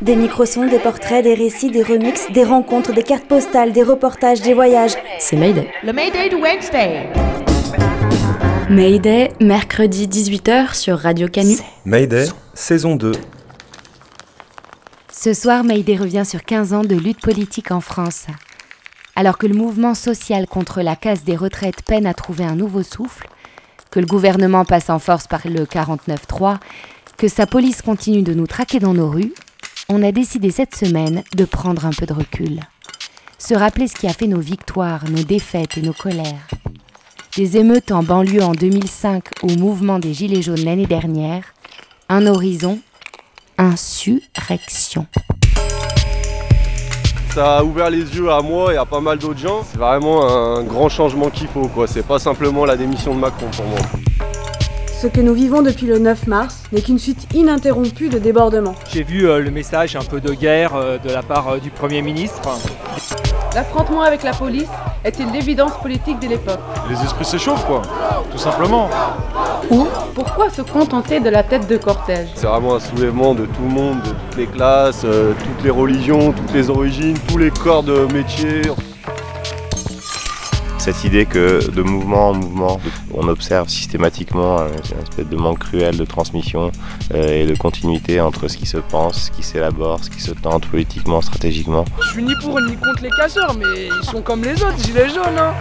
Des microsons, des portraits, des récits, des remixes, des rencontres, des cartes postales, des reportages, des voyages. C'est Mayday. Le Mayday de Wednesday Mayday, mercredi 18h sur Radio Canu. Mayday, saison 2. Ce soir, Mayday revient sur 15 ans de lutte politique en France. Alors que le mouvement social contre la casse des retraites peine à trouver un nouveau souffle, que le gouvernement passe en force par le 49-3, que sa police continue de nous traquer dans nos rues, on a décidé cette semaine de prendre un peu de recul. Se rappeler ce qui a fait nos victoires, nos défaites et nos colères. Des émeutes en banlieue en 2005 au mouvement des Gilets jaunes l'année dernière, un horizon, insurrection. Ça a ouvert les yeux à moi et à pas mal d'autres gens. C'est vraiment un grand changement qu'il faut, quoi. C'est pas simplement la démission de Macron pour moi. Ce que nous vivons depuis le 9 mars n'est qu'une suite ininterrompue de débordements. J'ai vu euh, le message un peu de guerre euh, de la part euh, du Premier ministre. L'affrontement avec la police était l'évidence politique de l'époque? Les esprits s'échauffent, quoi, tout simplement. Ou pourquoi se contenter de la tête de cortège? C'est vraiment un soulèvement de tout le monde, de toutes les classes, euh, toutes les religions, toutes les origines, tous les corps de métier. Cette idée que de mouvement en mouvement, on observe systématiquement une espèce de manque cruel de transmission euh, et de continuité entre ce qui se pense, ce qui s'élabore, ce qui se tente politiquement, stratégiquement. Je suis ni pour ni contre les casseurs, mais ils sont comme les autres, gilets jaunes. Hein.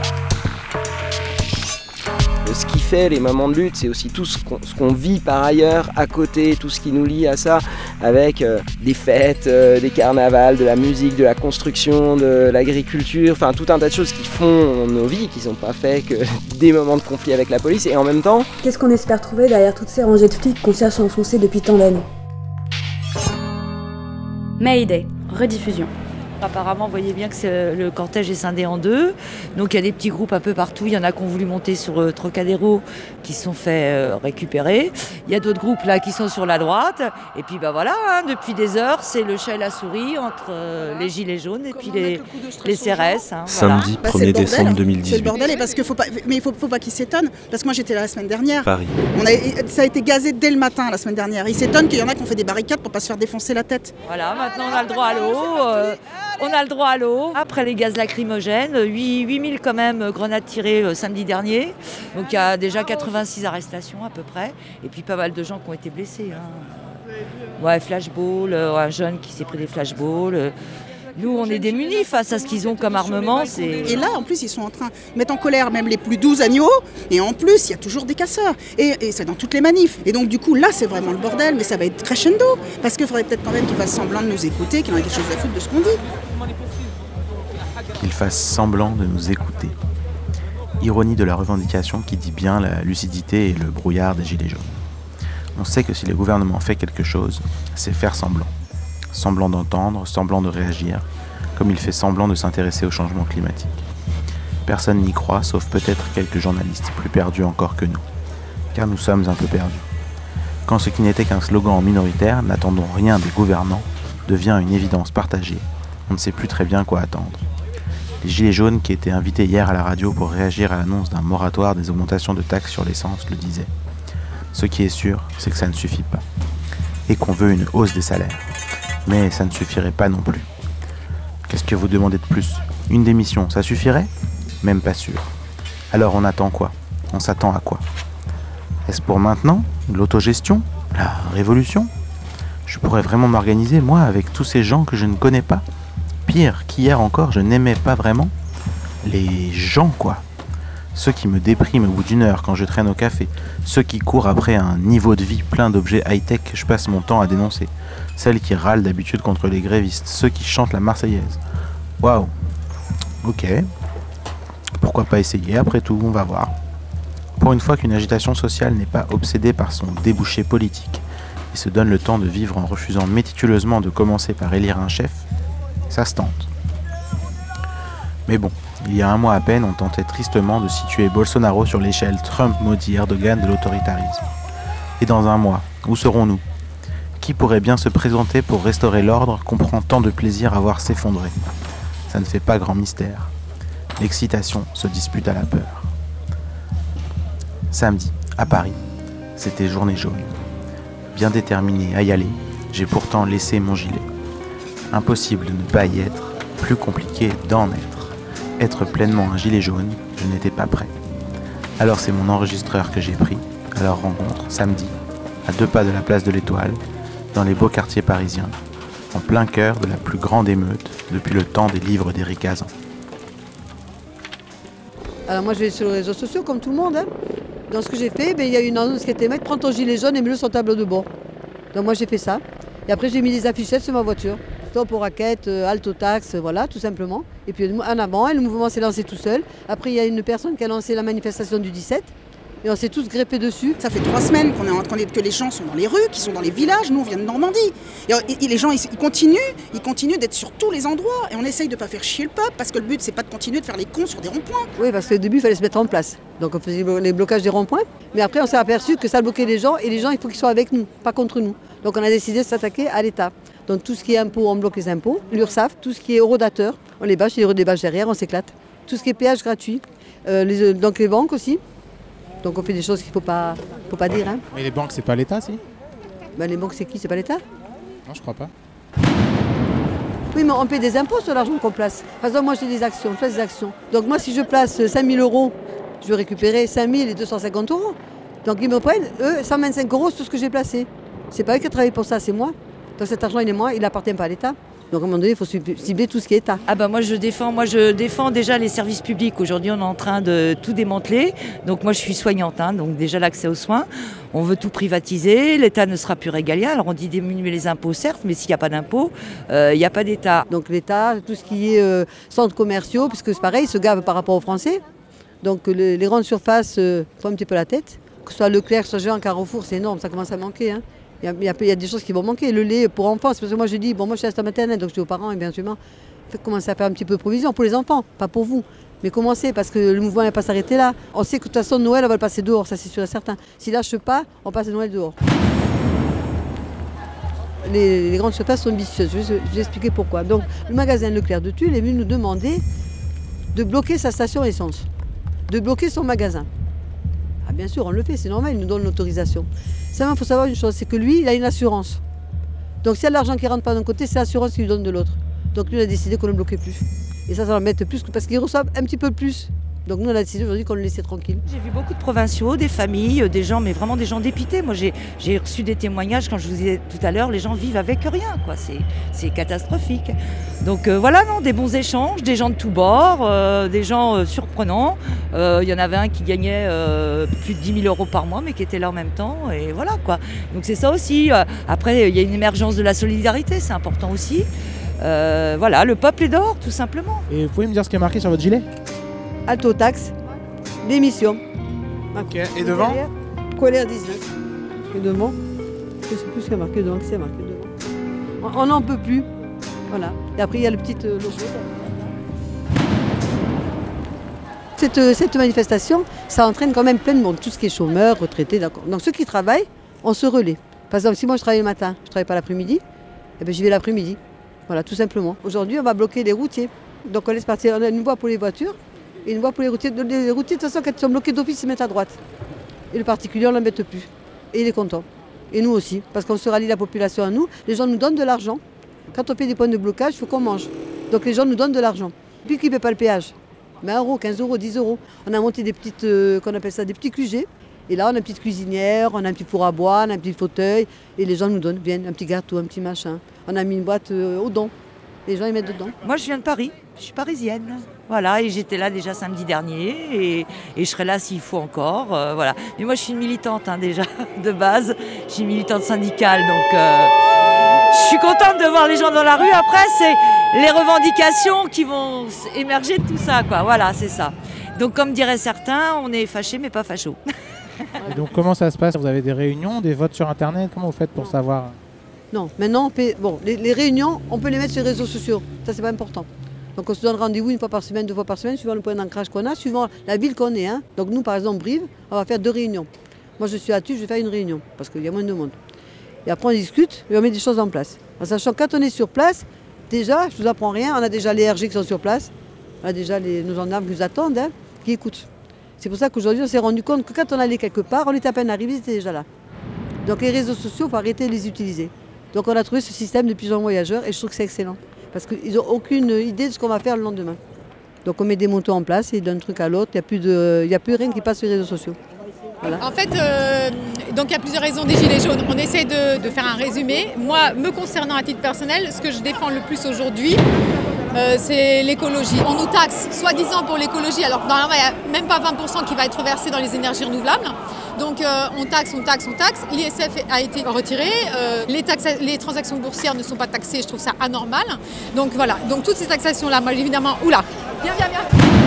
Fait les moments de lutte, c'est aussi tout ce qu'on qu'on vit par ailleurs à côté, tout ce qui nous lie à ça, avec euh, des fêtes, euh, des carnavals, de la musique, de la construction, de l'agriculture, enfin tout un tas de choses qui font nos vies, qui sont pas fait que des moments de conflit avec la police. Et en même temps, Qu'est-ce qu'on espère trouver derrière toutes ces rangées de flics qu'on cherche à enfoncer depuis tant d'années? Mayday, rediffusion. Apparemment, vous voyez bien que le cortège est scindé en deux. Donc il y a des petits groupes un peu partout. Il y en a qui ont voulu monter sur euh, Trocadéro, qui se sont fait euh, récupérer. Il y a d'autres groupes là qui sont sur la droite. Et puis bah voilà, hein, depuis des heures, c'est le chat et la souris entre euh, les gilets jaunes et puis les, les CRS. hein, voilà. Samedi Bah, c'est 1er le bordel. décembre C'est le 2018. bordel, et parce que faut pas, mais il faut, faut pas qu'ils s'étonnent, parce que moi j'étais là la semaine dernière. Paris. On a, ça a été gazé dès le matin la semaine dernière. Ils s'étonnent qu'il y en a qui ont fait des barricades pour pas se faire défoncer la tête. Voilà, maintenant on a le droit à l'eau. Euh, on a le droit à l'eau. Après les gaz lacrymogènes, 8, 8000 quand même euh, grenades tirées euh, samedi dernier. Donc il y a déjà 86 arrestations à peu près. Et puis pas mal de gens qui ont été blessés. hein. Ouais, flashball, euh, un jeune qui s'est pris des flashballs. Nous, on est démunis face à ce qu'ils ont comme armement. C'est Et là, en plus, ils sont en train de mettre en colère même les plus doux agneaux. Et en plus, il y a toujours des casseurs. Et, et c'est dans toutes les manifs. Et donc, du coup, là, c'est vraiment le bordel. Mais ça va être crescendo. Parce qu'il faudrait peut-être quand même qu'ils fassent semblant de nous écouter, qu'ils en aient quelque chose à foutre de ce qu'on dit. Qu'ils fassent semblant de nous écouter. Ironie de la revendication qui dit bien la lucidité et le brouillard des gilets jaunes. On sait que si le gouvernement fait quelque chose, c'est faire semblant. Semblant d'entendre, semblant de réagir, comme il fait semblant de s'intéresser au changement climatique. Personne n'y croit, sauf peut-être quelques journalistes plus perdus encore que nous. Car nous sommes un peu perdus. Quand ce qui n'était qu'un slogan minoritaire, n'attendons rien des gouvernants, devient une évidence partagée, on ne sait plus très bien quoi attendre. Les Gilets jaunes qui étaient invités hier à la radio pour réagir à l'annonce d'un moratoire des augmentations de taxes sur l'essence le disaient. Ce qui est sûr, c'est que ça ne suffit pas. Et qu'on veut une hausse des salaires. Mais ça ne suffirait pas non plus. Qu'est-ce que vous demandez de plus? Une démission, ça suffirait? Même pas sûr. Alors on attend quoi? On s'attend à quoi? Est-ce pour maintenant? L'autogestion? La révolution? Je pourrais vraiment m'organiser, moi, avec tous ces gens que je ne connais pas Pire qu'hier encore, je n'aimais pas vraiment les gens, quoi. Ceux qui me dépriment au bout d'une heure quand je traîne au café. Ceux qui courent après un niveau de vie plein d'objets high-tech que je passe mon temps à dénoncer. Celles qui râlent d'habitude contre les grévistes. Ceux qui chantent la Marseillaise. Waouh. Ok. Pourquoi pas essayer? Après tout, on va voir. Pour une fois qu'une agitation sociale n'est pas obsédée par son débouché politique, et se donne le temps de vivre en refusant méticuleusement de commencer par élire un chef, ça se tente. Mais bon, il y a un mois à peine, on tentait tristement de situer Bolsonaro sur l'échelle Trump maudit Erdogan de l'autoritarisme. Et dans un mois, où serons-nous? Qui pourrait bien se présenter pour restaurer l'ordre qu'on prend tant de plaisir à voir s'effondrer Ça ne fait pas grand mystère. L'excitation se dispute à la peur. Samedi, à Paris, c'était journée jaune. Bien déterminé à y aller, j'ai pourtant laissé mon gilet. Impossible de ne pas y être, plus compliqué d'en être. Être pleinement un gilet jaune, je n'étais pas prêt. Alors c'est mon enregistreur que j'ai pris à leur rencontre samedi, à deux pas de la place de l'Étoile, dans les beaux quartiers parisiens, en plein cœur de la plus grande émeute depuis le temps des livres d'Éric Azan. Alors moi je vais sur les réseaux sociaux comme tout le monde. hein. Dans ce que j'ai fait, ben, il y a une annonce qui était mise, prends ton gilet jaune et mets-le sur le tableau de bord. Donc moi j'ai fait ça. Et après j'ai mis des affichettes sur ma voiture. Stop aux raquettes, euh, halte aux taxes, euh, voilà, tout simplement. Et puis en avant, le mouvement s'est lancé tout seul. Après il y a une personne qui a lancé la manifestation du 17. Et on s'est tous greffés dessus. Ça fait trois semaines qu'on est en train de que les gens sont dans les rues, qui sont dans les villages. Nous, on vient de Normandie. Et, euh, les gens, ils, continuent, ils continuent d'être sur tous les endroits. Et on essaye de pas faire chier le peuple, parce que le but, c'est pas de continuer de faire les cons sur des ronds-points. Oui, parce qu'au début, il fallait se mettre en place. Donc on faisait les blocages des ronds-points. Mais après, on s'est aperçu que ça bloquait les gens. Et les gens, il faut qu'ils soient avec nous, pas contre nous. Donc on a décidé de s'attaquer à l'État. Donc tout ce qui est impôts, on bloque les impôts. L'URSSAF, tout ce qui est eurodateur, on les bâche, les bâche derrière, on s'éclate. Tout ce qui est péage gratuit. Euh, les- donc les banques aussi. Donc on fait des choses qu'il ne faut pas, faut pas dire. hein. Mais les banques, c'est pas l'État, si? Ben, les banques, c'est qui? C'est pas l'État? Non, je crois pas. Oui, mais on paie des impôts sur l'argent qu'on place. Par exemple, moi, j'ai des actions, je place des actions. Donc moi, si je place 5 000 euros, je vais récupérer 5 000 et 250 euros. Donc ils me prennent, eux, 125 euros sur ce que j'ai placé. C'est pas eux qui travaillent pour ça, c'est moi. Donc cet argent, il est moi, il n'appartient pas à l'État. Donc à un moment donné, il faut cibler tout ce qui est État. Ah bah moi je défends, moi je défends déjà les services publics. Aujourd'hui on est en train de tout démanteler. Donc moi je suis soignante, hein, donc déjà l'accès aux soins. On veut tout privatiser, l'État ne sera plus régalien. Alors on dit diminuer les impôts certes, mais s'il n'y a pas d'impôts, euh, il n'y a pas d'État. Donc l'État, tout ce qui est euh, centres commerciaux, puisque c'est pareil, ils se gavent par rapport aux Français. Donc le- les grandes surfaces euh, font un petit peu la tête. Que ce soit Leclerc, que ce soit Géant, Carrefour, c'est énorme, ça commence à manquer. hein. Il y, a, des choses qui vont manquer. Le lait pour enfants, c'est parce que moi je dis, bon moi je suis assistante maternelle, donc je dis aux parents, et bien sûr, à faire un petit peu de provision pour les enfants, pas pour vous. Mais commencez, parce que le mouvement ne va pas s'arrêter là. On sait que de toute façon, Noël, on va le passer dehors, ça c'est sûr et certain. S'ils lâchent pas, on passe Noël dehors. Les, grandes surfaces sont vicieuses. Je vais, je vais expliquer pourquoi. Donc, le magasin Leclerc de Tulle est venu nous demander de bloquer sa station essence, de bloquer son magasin. Bien sûr, on le fait, c'est normal, il nous donne l'autorisation. Seulement, il faut savoir une chose, c'est que lui, il a une assurance. Donc, s'il y a l'argent qui rentre pas d'un côté, c'est l'assurance qui lui donne de l'autre. Donc, lui, on a décidé qu'on ne le bloquait plus. Et ça, ça mettre plus, parce qu'il reçoit un petit peu plus. Donc, nous, on a décidé aujourd'hui qu'on le laissait tranquille. J'ai vu beaucoup de provinciaux, des familles, euh, des gens, mais vraiment des gens dépités. Moi, j'ai reçu des témoignages, quand je vous disais tout à l'heure, les gens vivent avec rien, quoi. C'est- catastrophique. Donc euh, voilà, non, des bons échanges, des gens de tous bords, euh, des gens euh, surprenants. Euh, Il y en avait un qui gagnait euh, plus de 10 000 euros par mois, mais qui était là en même temps, et voilà, quoi. Donc c'est ça aussi. Après, il y a une émergence de la solidarité, c'est important aussi. Euh, voilà, le peuple est dehors, tout simplement. Et vous pouvez me dire ce qui est marqué sur votre gilet? Alto taxe, démission. Ok, et devant? Colère 19. Et devant, je ne sais plus ce qu'il y a marqué devant, que c'est marqué devant. On- n'en peut plus. Voilà. Et après, il y a le petit euh, logo. Cette, euh, cette manifestation, ça entraîne quand même plein de monde, tout ce qui est chômeur, retraité, d'accord. Donc ceux qui travaillent, on se relaie. Par exemple, si moi je travaille le matin, je ne travaille pas l'après-midi, eh ben, j'y vais l'après-midi. Voilà, tout simplement. Aujourd'hui, on va bloquer les routiers. Donc on laisse partir, on a une voie pour les voitures une voie pour les routiers. Les routiers, de toute façon, quand ils sont bloqués d'office, ils se mettent à droite. Et le particulier, on ne l'embête plus. Et il est content. Et nous aussi, parce qu'on se rallie la population à nous. Les gens nous donnent de l'argent. Quand on fait des points de blocage, il faut qu'on mange. Donc les gens nous donnent de l'argent. Puis qui ne paie pas le péage Mais 1 euro, 15 euros, 10 euros. On a monté des petites, euh, qu'on appelle ça, des petits QG. Et là, on a une petite cuisinière, on a un petit four à bois, on a un petit fauteuil. Et les gens nous donnent, viennent, un petit gâteau, un petit machin. On a mis une boîte euh, au don. Les gens, ils mettent dedans. Moi, je viens de Paris. Je suis parisienne. Voilà, et j'étais là déjà samedi dernier. Et, et je serai là s'il faut encore. euh, voilà. Mais moi, je suis une militante hein, déjà, de base. Je suis une militante syndicale. Donc, euh, je suis contente de voir les gens dans la rue. Après, c'est les revendications qui vont émerger de tout ça. Quoi. Voilà, c'est ça. Donc, comme diraient certains, on est fâchés, mais pas fachos. Et donc comment ça se passe? Vous avez des réunions, des votes sur Internet? Comment vous faites pour savoir? Non, maintenant, les, réunions, on peut les mettre sur les réseaux sociaux. Ça, c'est pas important. Donc on se donne rendez-vous une fois par semaine, deux fois par semaine, suivant le point d'ancrage qu'on a, suivant la ville qu'on est. hein. Donc nous, par exemple, Brive, on va faire deux réunions. Moi, je suis à Tu, je vais faire une réunion, parce qu'il y a moins de monde. Et après, on discute et on met des choses en place. En sachant que quand on est sur place, déjà, je ne vous apprends rien, on a déjà les RG qui sont sur place, on a déjà les, nos gendarmes qui nous attendent, hein, qui écoutent. C'est pour ça qu'aujourd'hui, on s'est rendu compte que quand on allait quelque part, on était à peine arrivé, ils étaient déjà là. Donc les réseaux sociaux, il faut arrêter de les utiliser. Donc on a trouvé ce système de pigeons voyageurs et je trouve que c'est excellent. Parce qu'ils n'ont aucune idée de ce qu'on va faire le lendemain. Donc on met des motos en place et d'un truc à l'autre, il n'y a, plus rien qui passe sur les réseaux sociaux. En fait, euh, donc il y a plusieurs raisons des Gilets jaunes. On essaie de faire un résumé. Moi, me concernant à titre personnel, ce que je défends le plus aujourd'hui, euh, c'est l'écologie. On nous taxe, soi-disant pour l'écologie, alors que normalement, il n'y a même pas 20% qui va être versé dans les énergies renouvelables. Donc euh, on taxe, on taxe, on taxe. L'ISF a été retiré. Euh, les, transactions boursières ne sont pas taxées. Je trouve ça anormal. Donc voilà. Donc toutes ces taxations-là, moi évidemment, oula, viens, viens, viens.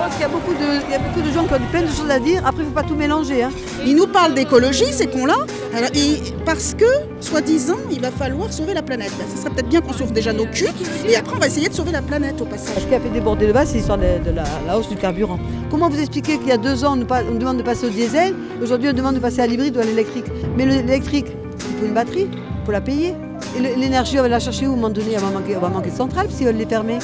Je pense qu'il y a beaucoup de, il y a beaucoup de gens qui ont plein de choses à dire. Après, il ne faut pas tout mélanger. hein. Ils nous parlent d'écologie, ces cons-là, parce que, soi-disant, il va falloir sauver la planète. Ce serait peut-être bien qu'on sauve déjà nos culs, et après on va essayer de sauver la planète au passage. Ce qui a fait déborder le bas, c'est l'histoire de, de la, la hausse du carburant. Comment vous expliquer qu'il y a deux ans, on nous, pa- on demande de passer au diesel, aujourd'hui on demande de passer à l'hybride ou à l'électrique? Mais le- l'électrique, il faut une batterie, il faut la payer. Et l'énergie, on va la chercher où à un moment donné, on va manquer, on va manquer de centrales si on les fermer.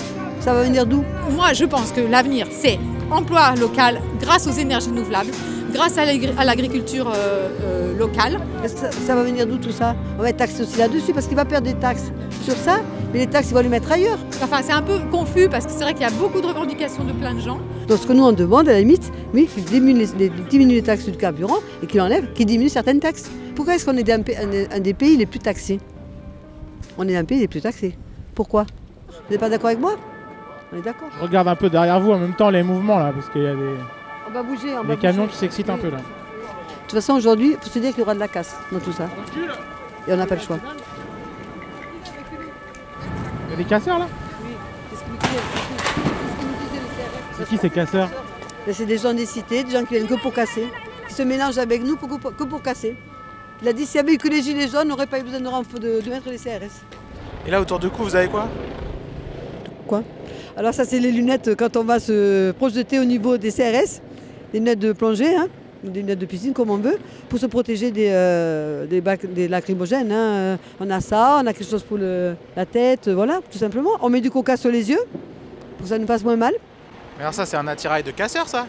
Ça va venir d'où Moi, je pense que l'avenir, c'est emploi local grâce aux énergies renouvelables, grâce à l'agri- à l'agriculture euh, euh, locale. Ça, ça va venir d'où tout ça? On va être taxé aussi là-dessus parce qu'il va perdre des taxes sur ça, mais les taxes, il va les mettre ailleurs. Enfin, c'est un peu confus parce que c'est vrai qu'il y a beaucoup de revendications de plein de gens. Donc ce que nous on demande, à la limite, oui, qu'il diminue les, les- diminue les taxes du carburant et qu'il enlève, qu'il diminue certaines taxes. Pourquoi est-ce qu'on est un- un des pays les plus taxés? On est un pays les plus taxés. Pourquoi? Vous n'êtes pas d'accord avec moi? On est d'accord. Je regarde un peu derrière vous en même temps les mouvements là, parce qu'il y a des, On va bouger, on va des camions bouger. qui s'excitent un peu là. De toute façon, aujourd'hui, il faut se dire qu'il y aura de la casse dans tout ça. Et on n'a pas le choix. Il y a des casseurs là C'est qui ces casseurs Mais C'est des gens des cités, des gens qui viennent que pour casser, qui se mélangent avec nous pour- que pour casser. Il a dit s'il y avait eu que les gilets jaunes, on n'aurait pas eu besoin de, renf- de- de mettre les CRS. Et là autour du cou, vous avez quoi? Quoi? Alors ça c'est les lunettes quand on va se projeter au niveau des CRS, les lunettes de plongée, hein, des lunettes de piscine comme on veut, pour se protéger des, euh, des, lacrymogènes. hein. On a ça, on a quelque chose pour le- la tête, voilà, tout simplement. On met du coca sur les yeux pour que ça nous fasse moins mal. Mais alors ça c'est un attirail de casseurs ça?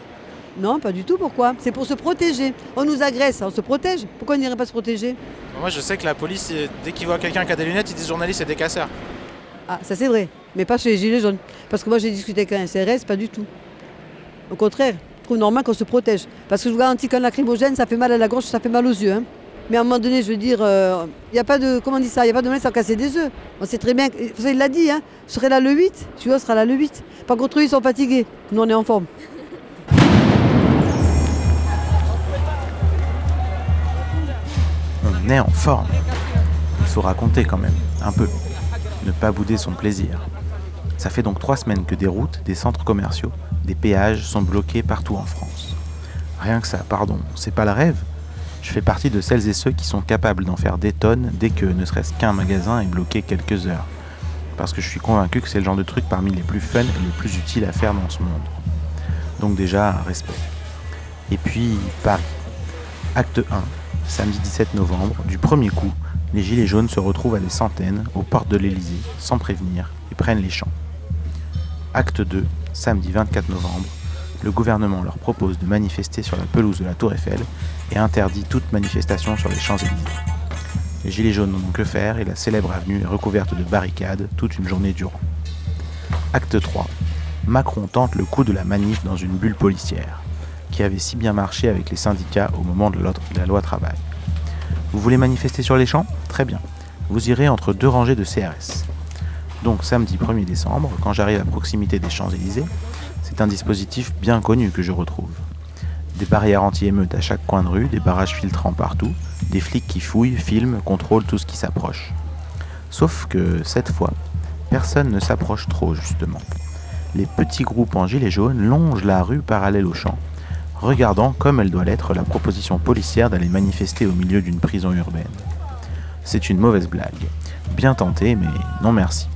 Non, pas du tout, pourquoi? C'est pour se protéger. On nous agresse, on se protège. Pourquoi on n'irait pas se protéger? Moi je sais que la police, dès qu'ils voient quelqu'un qui a des lunettes, ils disent journaliste c'est des casseurs. Ah, ça c'est vrai, mais pas chez les Gilets jaunes. Parce que moi j'ai discuté avec un CRS, pas du tout. Au contraire, je trouve normal qu'on se protège. Parce que je vous garantis qu'un lacrymogène, ça fait mal à la gorge, ça fait mal aux yeux. hein. Mais à un moment donné, je veux dire, il n'y a pas de. Comment on dit ça Il n'y a pas de mal sans casser des œufs. On sait très bien. savez, il l'a dit, hein. Je serai là le 8, tu vois, sera là le 8. Par contre, eux, ils sont fatigués. Nous, on est en forme. On est en forme. Il faut raconter quand même, un peu. Ne pas bouder son plaisir. Ça fait donc trois semaines que des routes, des centres commerciaux, des péages sont bloqués partout en France. Rien que ça, pardon, c'est pas le rêve. Je fais partie de celles et ceux qui sont capables d'en faire des tonnes dès que ne serait-ce qu'un magasin est bloqué quelques heures. Parce que je suis convaincu que c'est le genre de truc parmi les plus fun et les plus utiles à faire dans ce monde. Donc déjà, respect. Et puis, Paris. Acte 1, samedi 17 novembre, du premier coup, les Gilets jaunes se retrouvent à des centaines aux portes de l'Elysée, sans prévenir, et prennent les champs. Acte 2, samedi 24 novembre, le gouvernement leur propose de manifester sur la pelouse de la Tour Eiffel et interdit toute manifestation sur les Champs-Élysées. Les Gilets jaunes n'ont que faire et la célèbre avenue est recouverte de barricades toute une journée durant. Acte 3. Macron tente le coup de la manif dans une bulle policière, qui avait si bien marché avec les syndicats au moment de la loi travail. Vous voulez manifester sur les champs? Très bien. Vous irez entre deux rangées de CRS. Donc samedi 1er décembre, quand j'arrive à proximité des Champs-Élysées, c'est un dispositif bien connu que je retrouve. Des barrières anti-émeutes à chaque coin de rue, des barrages filtrants partout, des flics qui fouillent, filment, contrôlent tout ce qui s'approche. Sauf que cette fois, personne ne s'approche trop justement. Les petits groupes en gilets jaunes longent la rue parallèle aux champs, regardant comme elle doit l'être la proposition policière d'aller manifester au milieu d'une prison urbaine. C'est une mauvaise blague. Bien tenté, mais non merci.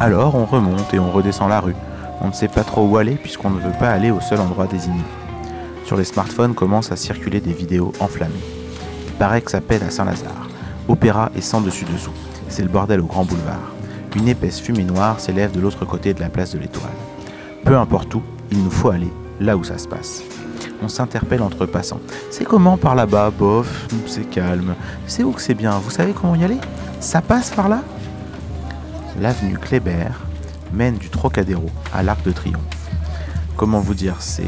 Alors on remonte et on redescend la rue. On ne sait pas trop où aller puisqu'on ne veut pas aller au seul endroit désigné. Sur les smartphones commencent à circuler des vidéos enflammées. Il paraît à Saint-Lazare. Opéra et sans dessus-dessous. C'est le bordel au grand boulevard. Une épaisse fumée noire s'élève de l'autre côté de la place de l'Étoile. Peu importe où, il nous faut aller là où ça se passe. On s'interpelle entre passants. C'est comment par là-bas Bof, c'est calme. C'est où que c'est bien? Vous savez comment y aller? Ça passe par là? L'avenue Kléber mène du Trocadéro à l'Arc de Triomphe. Comment vous dire C'est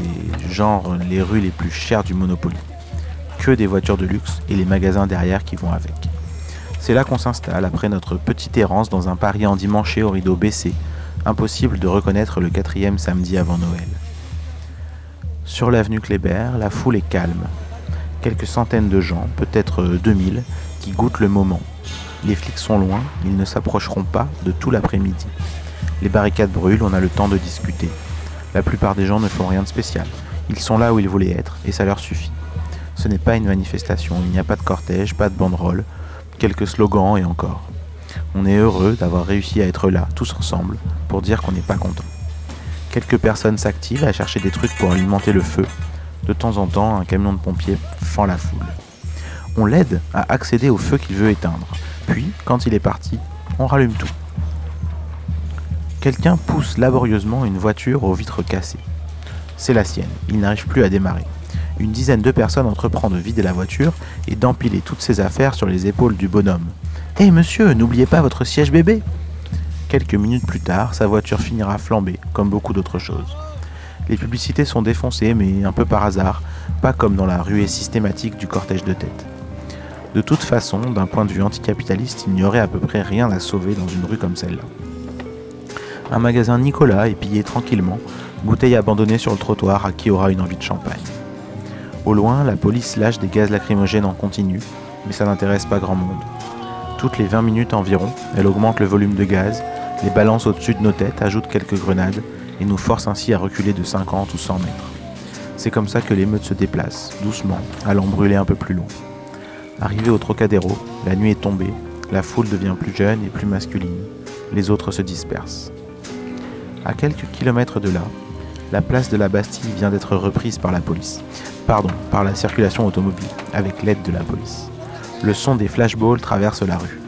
genre les rues les plus chères du Monopoly. Que des voitures de luxe et les magasins derrière qui vont avec. C'est là qu'on s'installe après notre petite errance dans un Paris endimanché au rideau baissé. Impossible de reconnaître le quatrième samedi avant Noël. Sur l'avenue Kléber, la foule est calme. Quelques centaines de gens, peut-être 2000, qui goûtent le moment. Les flics sont loin, ils ne s'approcheront pas de tout l'après-midi. Les barricades brûlent, on a le temps de discuter. La plupart des gens ne font rien de spécial. Ils sont là où ils voulaient être, et ça leur suffit. Ce n'est pas une manifestation, il n'y a pas de cortège, pas de banderole, quelques slogans et encore. On est heureux d'avoir réussi à être là, tous ensemble, pour dire qu'on n'est pas content. Quelques personnes s'activent à chercher des trucs pour alimenter le feu. De temps en temps, un camion de pompiers fend la foule. On l'aide à accéder au feu qu'il veut éteindre. Puis, quand il est parti, on rallume tout. Quelqu'un pousse laborieusement une voiture aux vitres cassées. C'est la sienne, il n'arrive plus à démarrer. Une dizaine de personnes entreprend de vider la voiture et d'empiler toutes ses affaires sur les épaules du bonhomme. Hé monsieur, n'oubliez pas votre siège bébé Quelques minutes plus tard, sa voiture finira flambée, comme beaucoup d'autres choses. Les publicités sont défoncées, mais un peu par hasard, pas comme dans la ruée systématique du cortège de tête. De toute façon, d'un point de vue anticapitaliste, il n'y aurait à peu près rien à sauver dans une rue comme celle-là. Un magasin Nicolas est pillé tranquillement, bouteille abandonnée sur le trottoir à qui aura une envie de champagne. Au loin, la police lâche des gaz lacrymogènes en continu, mais ça n'intéresse pas grand monde. Toutes les 20 minutes environ, elle augmente le volume de gaz, les balance au-dessus de nos têtes, ajoute quelques grenades et nous force ainsi à reculer de 50 ou 100 mètres. C'est comme ça que l'émeute se déplace, doucement, allant brûler un peu plus loin. Arrivé au Trocadéro, la nuit est tombée, la foule devient plus jeune et plus masculine, les autres se dispersent. À quelques kilomètres de là, la place de la Bastille vient d'être reprise par la police. Pardon, par la circulation automobile, avec l'aide de la police. Le son des flashballs traverse la rue.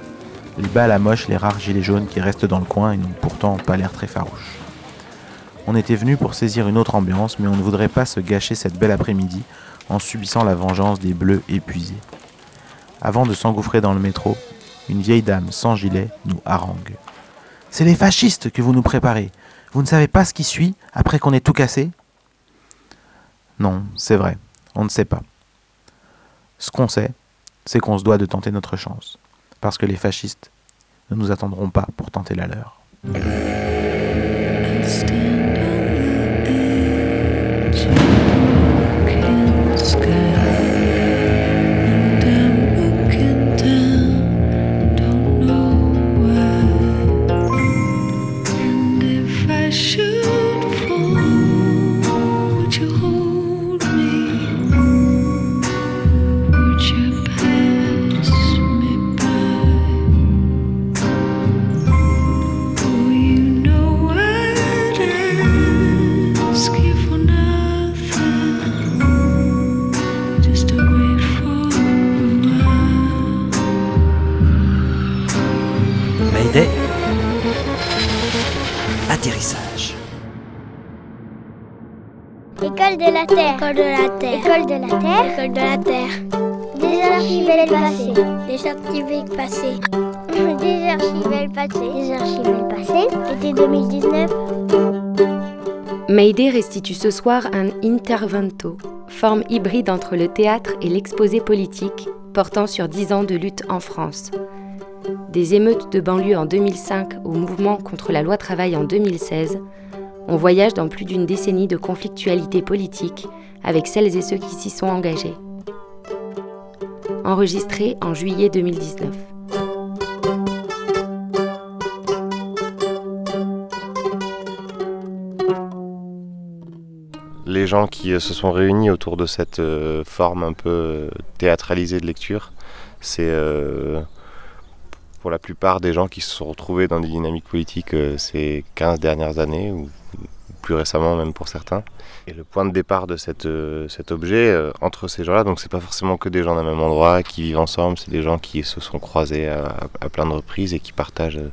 Il bat à la moche les rares gilets jaunes qui restent dans le coin et n'ont pourtant pas l'air très farouches. On était venu pour saisir une autre ambiance, mais on ne voudrait pas se gâcher cette belle après-midi en subissant la vengeance des bleus épuisés. Avant de s'engouffrer dans le métro, une vieille dame sans gilet nous harangue. C'est les fascistes que vous nous préparez. Vous ne savez pas ce qui suit après qu'on ait tout cassé? Non, c'est vrai, on ne sait pas. Ce qu'on sait, c'est qu'on se doit de tenter notre chance, parce que les fascistes ne nous attendront pas pour tenter la leur. La Terre. École de la Terre. École de la Terre. École de la Terre. Désarchiver le passé. Désarchiver le passé. Désarchiver le passé. Désarchiver le passé. Été 2019. Mayday restitue ce soir un intervento, forme hybride entre le théâtre et l'exposé politique, portant sur dix ans de lutte en France. Des émeutes de banlieue en 2005 au mouvement contre la loi travail en 2016, on voyage dans plus d'une décennie de conflictualité politique avec celles et ceux qui s'y sont engagés. Enregistré en juillet 2019. Les gens qui se sont réunis autour de cette forme un peu théâtralisée de lecture. C'est pour la plupart des gens qui se sont retrouvés dans des dynamiques politiques ces 15 dernières années, plus récemment même pour certains. Et le point de départ de euh, cet objet euh, entre ces gens-là, donc c'est pas forcément que des gens d'un même endroit qui vivent ensemble, c'est des gens qui se sont croisés à, plein de reprises et qui partagent euh,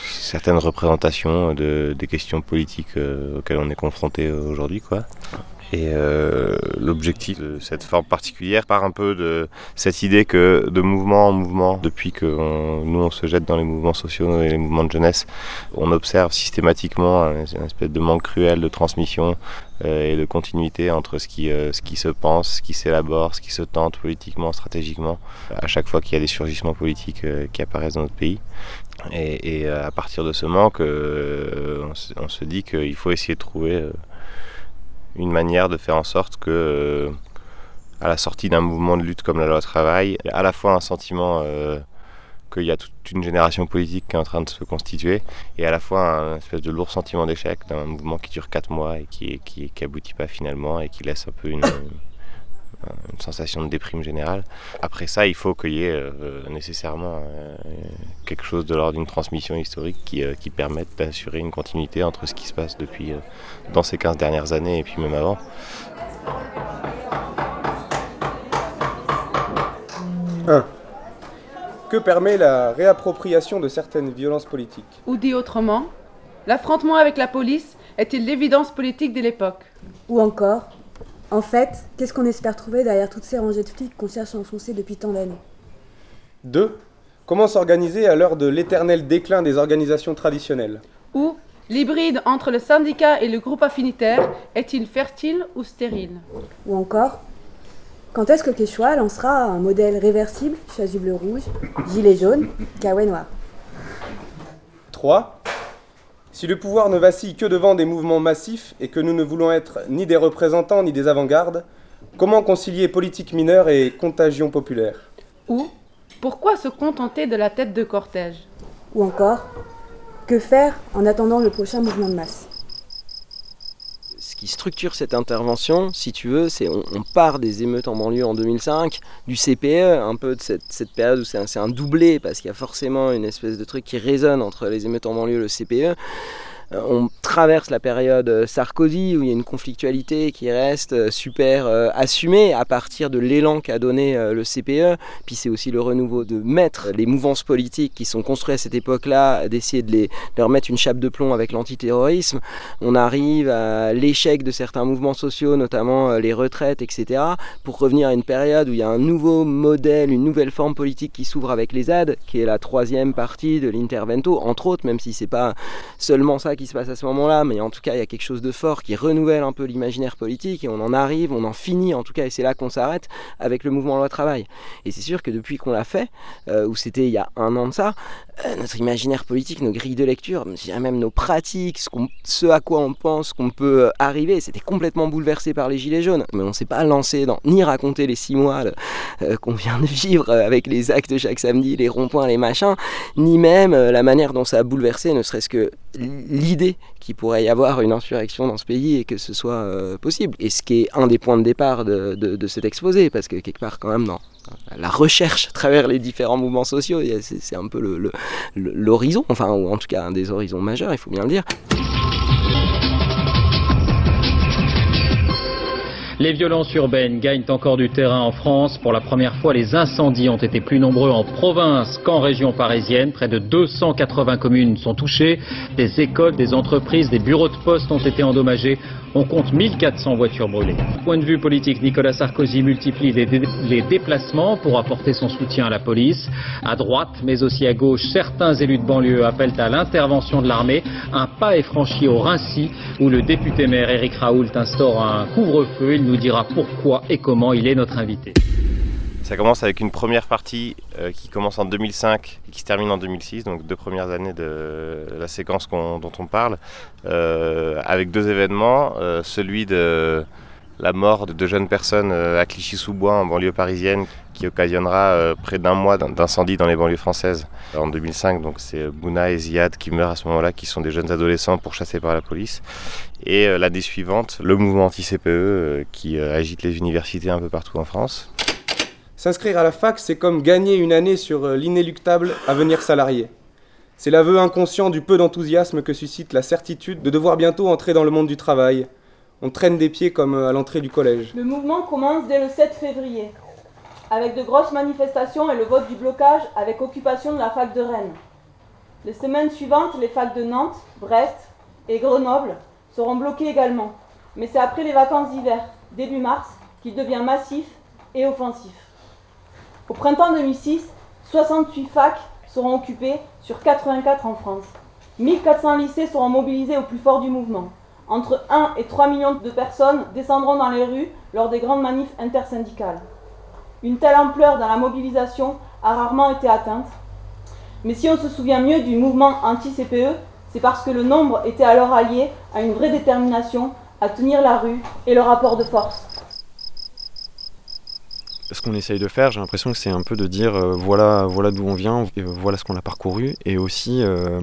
certaines représentations de, des questions politiques auxquelles on est confronté aujourd'hui. Et euh, l'objectif de cette forme particulière part un peu de cette idée que de mouvement en mouvement, depuis que nous on se jette dans les mouvements sociaux et les mouvements de jeunesse, on observe systématiquement un, espèce de manque cruel de transmission euh, et de continuité entre ce qui, euh, ce qui se pense, ce qui s'élabore, ce qui se tente politiquement, stratégiquement, à chaque fois qu'il y a des surgissements politiques qui apparaissent dans notre pays. Et, à partir de ce manque, on, se, dit qu'il faut essayer de trouver une manière de faire en sorte que, euh, à la sortie d'un mouvement de lutte comme la loi travail, à la fois un sentiment euh, qu'il y a toute une génération politique qui est en train de se constituer, et à la fois un espèce de lourd sentiment d'échec d'un mouvement qui dure 4 mois et qui, qui, qui pas finalement et qui laisse un peu une, une sensation de déprime générale. Après ça, il faut qu'il y ait euh, nécessairement euh, quelque chose de l'ordre d'une transmission historique qui, euh, qui permette d'assurer une continuité entre ce qui se passe depuis dans ces 15 dernières années et puis même avant. Que permet la réappropriation de certaines violences politiques? Ou dit autrement, l'affrontement avec la police est-il l'évidence politique de l'époque Ou encore, en fait, qu'est-ce qu'on espère trouver derrière toutes ces rangées de flics qu'on cherche à enfoncer depuis tant d'années? 2. Comment s'organiser à l'heure de l'éternel déclin des organisations traditionnelles? Ou l'hybride entre le syndicat et le groupe affinitaire est-il fertile ou stérile? Ou encore, quand est-ce que Quechua lancera un modèle réversible, chasuble rouge, gilet jaune, kawaii noir? 3. Si le pouvoir ne vacille que devant des mouvements massifs et que nous ne voulons être ni des représentants ni des avant-gardes, comment concilier politique mineure et contagion populaire? Ou pourquoi se contenter de la tête de cortège? Ou encore, que faire en attendant le prochain mouvement de masse? Structure cette intervention, si tu veux, c'est on, part des émeutes en banlieue en 2005, du CPE, un peu de cette, période où c'est un, un, doublé, parce qu'il y a forcément une espèce de truc qui résonne entre les émeutes en banlieue et le CPE. Euh, on traverse la période euh, Sarkozy où il y a une conflictualité qui reste euh, super assumée à partir de l'élan qu'a donné le CPE. Puis c'est aussi le renouveau de mettre les mouvances politiques qui sont construites à cette époque-là, d'essayer de, les, leur mettre une chape de plomb avec l'antiterrorisme. On arrive à l'échec de certains mouvements sociaux, notamment les retraites, etc., pour revenir à une période où il y a un nouveau modèle, une nouvelle forme politique qui s'ouvre avec les ZAD, qui est la troisième partie de l'intervento, entre autres, même si c'est pas seulement ça qui se passe à ce moment-là, mais en tout cas, il y a quelque chose de fort qui renouvelle un peu l'imaginaire politique et on en arrive, on en finit en tout cas, et c'est là qu'on s'arrête avec le mouvement loi travail. Et c'est sûr que depuis qu'on l'a fait, euh, où c'était il y a un an de ça, notre imaginaire politique, nos grilles de lecture, même nos pratiques, ce, à quoi on pense qu'on peut euh, arriver, c'était complètement bouleversé par les Gilets jaunes. Mais on ne s'est pas lancé dans ni raconter les six mois qu'on vient de vivre avec les actes chaque samedi, les ronds-points, les machins, ni même la manière dont ça a bouleversé, ne serait-ce que l'idée qu'il pourrait y avoir une insurrection dans ce pays et que ce soit euh, possible. Et ce qui est un des points de départ de, de, cet exposé, parce que quelque part quand même dans la recherche à travers les différents mouvements sociaux, c'est un peu l'horizon, enfin ou en tout cas un des horizons majeurs, il faut bien le dire. Les violences urbaines gagnent encore du terrain en France. Pour la première fois, les incendies ont été plus nombreux en province qu'en région parisienne. Près de 280 communes sont touchées. Des écoles, des entreprises, des bureaux de poste ont été endommagés. On compte 1400 voitures brûlées. Point de vue politique, Nicolas Sarkozy multiplie les, déplacements pour apporter son soutien à la police. À droite, mais aussi à gauche, certains élus de banlieue appellent à l'intervention de l'armée. Un pas est franchi au Rincy, où le député maire Éric Raoult instaure un couvre-feu. Il nous dira pourquoi et comment il est notre invité. Ça commence avec une première partie euh, qui commence en 2005 et qui se termine en 2006, donc deux premières années de la séquence dont on parle, euh, avec deux événements. Euh, celui de la mort de deux jeunes personnes euh, à Clichy-sous-Bois en banlieue parisienne qui occasionnera euh, près d'un mois d'incendie dans les banlieues françaises en 2005. Donc c'est Bouna et Ziad qui meurent à ce moment-là, qui sont des jeunes adolescents pourchassés par la police. Et euh, l'année suivante, le mouvement anti-CPE qui agite les universités un peu partout en France. S'inscrire à la fac, c'est comme gagner une année sur l'inéluctable avenir salarié. C'est l'aveu inconscient du peu d'enthousiasme que suscite la certitude de devoir bientôt entrer dans le monde du travail, on traîne des pieds comme à l'entrée du collège. Le mouvement commence dès le 7 février, avec de grosses manifestations et le vote du blocage avec occupation de la fac de Rennes. Les semaines suivantes, les facs de Nantes, Brest et Grenoble seront bloquées également. Mais c'est après les vacances d'hiver, début mars, qu'il devient massif et offensif. Au printemps 2006, 68 facs seront occupées sur 84 en France. 1400 lycées seront mobilisés au plus fort du mouvement. Entre 1 et 3 millions de personnes descendront dans les rues lors des grandes manifs intersyndicales. Une telle ampleur dans la mobilisation a rarement été atteinte. Mais si on se souvient mieux du mouvement anti-CPE, c'est parce que le nombre était alors allié à une vraie détermination à tenir la rue et le rapport de force ce qu'on essaye de faire, j'ai l'impression que c'est un peu de dire euh, voilà, voilà d'où on vient, euh, voilà ce qu'on a parcouru, et aussi euh,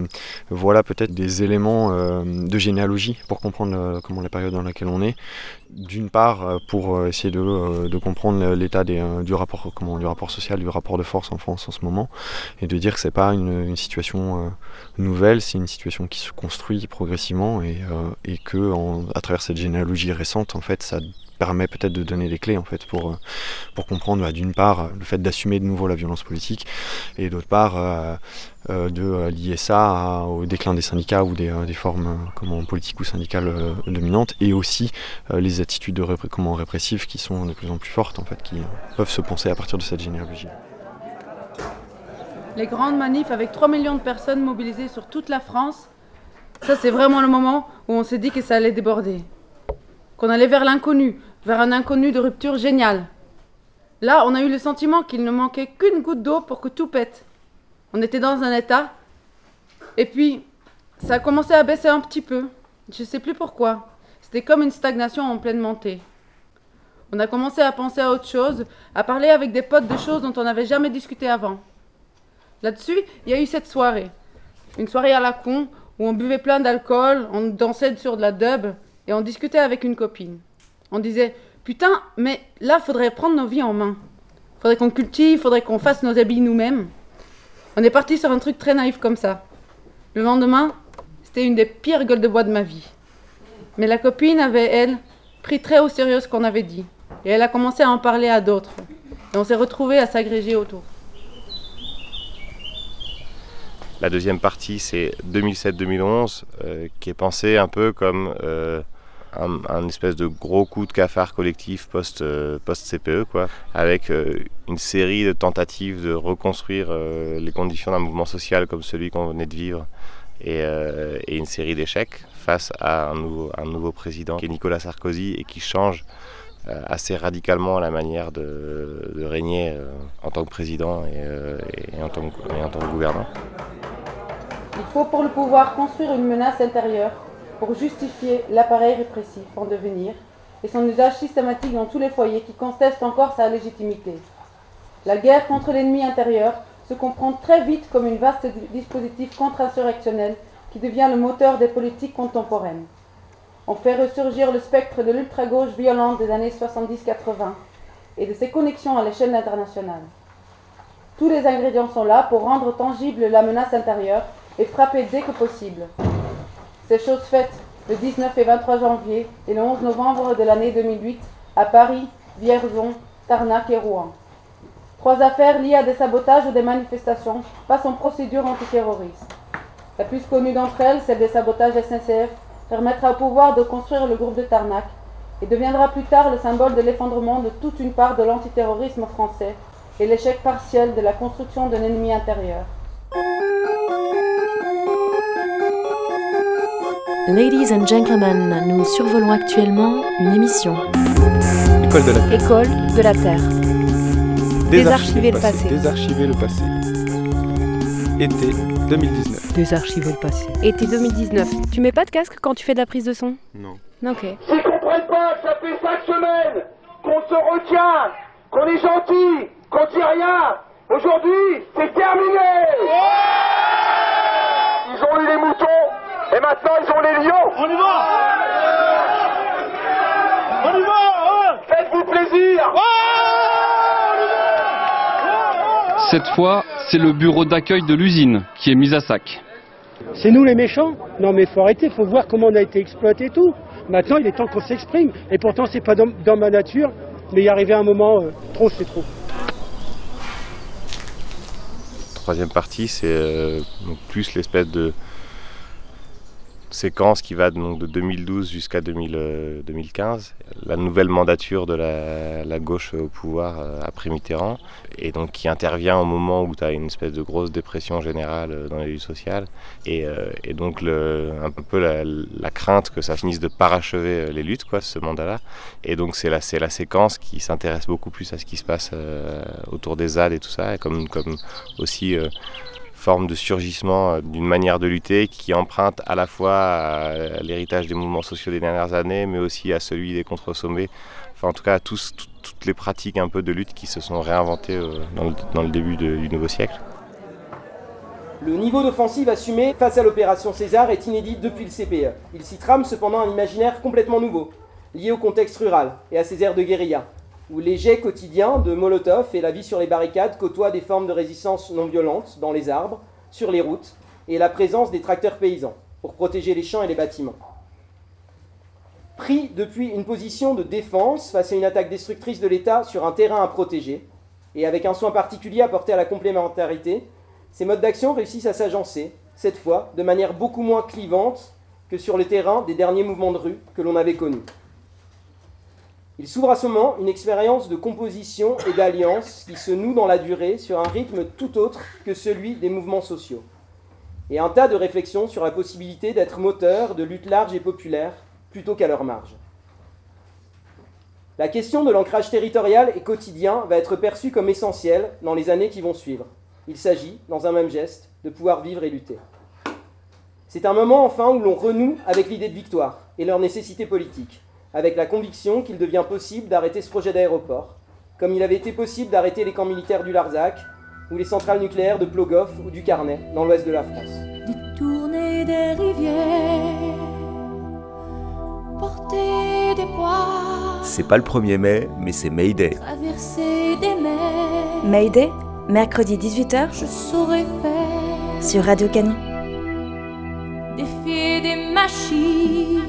voilà peut-être des éléments de généalogie pour comprendre comment la période dans laquelle on est. D'une part, pour essayer de, comprendre l'état du rapport, comment, du rapport social, du rapport de force en France en ce moment, et de dire que c'est pas une, situation nouvelle, c'est une situation qui se construit progressivement, et, et que à travers cette généalogie récente, en fait, ça permet peut-être de donner des clés en fait pour, euh, pour comprendre bah, d'une part le fait d'assumer de nouveau la violence politique et d'autre part euh, euh, de lier ça au déclin des syndicats ou des, des formes comment, politiques ou syndicales dominantes et aussi les attitudes de comment, répressives qui sont de plus en plus fortes en fait qui peuvent se penser à partir de cette généalogie. Les grandes manifs avec 3 millions de personnes mobilisées sur toute la France, ça c'est vraiment le moment où on s'est dit que ça allait déborder. Qu'on allait vers l'inconnu, vers un inconnu de rupture géniale. Là, on a eu le sentiment qu'il ne manquait qu'une goutte d'eau pour que tout pète. On était dans un état. Et puis, ça a commencé à baisser un petit peu. Je ne sais plus pourquoi. C'était comme une stagnation en pleine montée. On a commencé à penser à autre chose, à parler avec des potes de choses dont on n'avait jamais discuté avant. Là-dessus, il y a eu cette soirée. Une soirée à la con, où on buvait plein d'alcool, on dansait sur de la dub, et on discutait avec une copine. On disait Putain, mais là, faudrait prendre nos vies en main. Faudrait qu'on cultive, faudrait qu'on fasse nos habits nous-mêmes. On est parti sur un truc très naïf comme ça. Le lendemain, c'était une des pires gueules de bois de ma vie. Mais la copine avait, elle, pris très au sérieux ce qu'on avait dit. Et elle a commencé à en parler à d'autres. Et on s'est retrouvés à s'agréger autour. La deuxième partie, c'est 2007-2011, euh, qui est pensée un peu comme euh, un, espèce de gros coup de cafard collectif post, euh, post CPE quoi, avec euh, une série de tentatives de reconstruire euh, les conditions d'un mouvement social comme celui qu'on venait de vivre et, une série d'échecs face à un nouveau, président qui est Nicolas Sarkozy et qui change assez radicalement la manière de, régner en tant que président et en tant que gouvernant. Il faut pour le pouvoir construire une menace intérieure pour justifier l'appareil répressif en devenir et son usage systématique dans tous les foyers qui contestent encore sa légitimité. La guerre contre l'ennemi intérieur se comprend très vite comme une vaste dispositif contre-insurrectionnel qui devient le moteur des politiques contemporaines. On fait ressurgir le spectre de l'ultra-gauche violente des années 70-80 et de ses connexions à l'échelle internationale. Tous les ingrédients sont là pour rendre tangible la menace intérieure et frapper dès que possible. C'est chose faite le 19 et 23 janvier et le 11 novembre de l'année 2008 à Paris, Vierzon, Tarnac et Rouen. Trois affaires liées à des sabotages ou des manifestations passent en procédure antiterroriste. La plus connue d'entre elles, celle des sabotages SNCF, permettra au pouvoir de construire le groupe de Tarnac et deviendra plus tard le symbole de l'effondrement de toute une part de l'antiterrorisme français et l'échec partiel de la construction d'un ennemi intérieur. Ladies and gentlemen, nous survolons actuellement une émission. École de la Terre. École de la Terre. Désarchiver le passé. Désarchiver le passé. Été 2019. Désarchiver le passé. Été 2019. Tu mets pas de casque quand tu fais de la prise de son? Non. Ok. S'ils comprennent pas que ça fait cinq semaines qu'on se retient, qu'on est gentil, qu'on dit rien, aujourd'hui, c'est terminé Ils ont eu les moutons, et maintenant ils ont les lions On y va On y va Faites-vous plaisir Cette fois, c'est le bureau d'accueil de l'usine qui est mis à sac. C'est nous les méchants Non mais faut arrêter, faut voir comment on a été exploité et tout. Maintenant il est temps qu'on s'exprime. Et pourtant c'est pas dans, dans, ma nature, mais y arriver à un moment, euh, trop c'est trop. Troisième partie, c'est euh, plus l'espèce de séquence qui va donc de 2012 jusqu'à 2015, la nouvelle mandature de la, gauche au pouvoir euh, après Mitterrand, et donc qui intervient au moment où tu as une espèce de grosse dépression générale euh, dans les luttes sociales, et, euh, donc un peu la, crainte que ça finisse de parachever les luttes, quoi, ce mandat-là. Et donc c'est la, séquence qui s'intéresse beaucoup plus à ce qui se passe euh, autour des ZAD et tout ça, et comme aussi forme de surgissement d'une manière de lutter qui emprunte à la fois à l'héritage des mouvements sociaux des dernières années, mais aussi à celui des contre-sommets, enfin en tout cas à toutes les pratiques un peu de lutte qui se sont réinventées dans le, dans le début du nouveau siècle. Le niveau d'offensive assumé face à l'opération César est inédit depuis le CPE. Il s'y trame cependant un imaginaire complètement nouveau, lié au contexte rural et à ses aires de guérilla, où les jets quotidiens de Molotov et la vie sur les barricades côtoient des formes de résistance non violente dans les arbres, sur les routes, et la présence des tracteurs paysans pour protéger les champs et les bâtiments. Pris depuis une position de défense face à une attaque destructrice de l'État sur un terrain à protéger, et avec un soin particulier apporté à la complémentarité, ces modes d'action réussissent à s'agencer, cette fois de manière beaucoup moins clivante que sur le terrain des derniers mouvements de rue que l'on avait connus. Il s'ouvre à ce moment une expérience de composition et d'alliance qui se noue dans la durée sur un rythme tout autre que celui des mouvements sociaux. Et un tas de réflexions sur la possibilité d'être moteur de luttes larges et populaires plutôt qu'à leur marge. La question de l'ancrage territorial et quotidien va être perçue comme essentielle dans les années qui vont suivre. Il s'agit, dans un même geste, de pouvoir vivre et lutter. C'est un moment enfin où l'on renoue avec l'idée de victoire et leur nécessité politique avec la conviction qu'il devient possible d'arrêter ce projet d'aéroport, comme il avait été possible d'arrêter les camps militaires du Larzac ou les centrales nucléaires de Plogoff ou du Carnet dans l'ouest de la France. Détourner des rivières, porter des poids, C'est pas le 1er mai, mais c'est May Day. traverser des mers, Mayday, mercredi 18h je saurais faire, sur Radio Canu. défier des machines,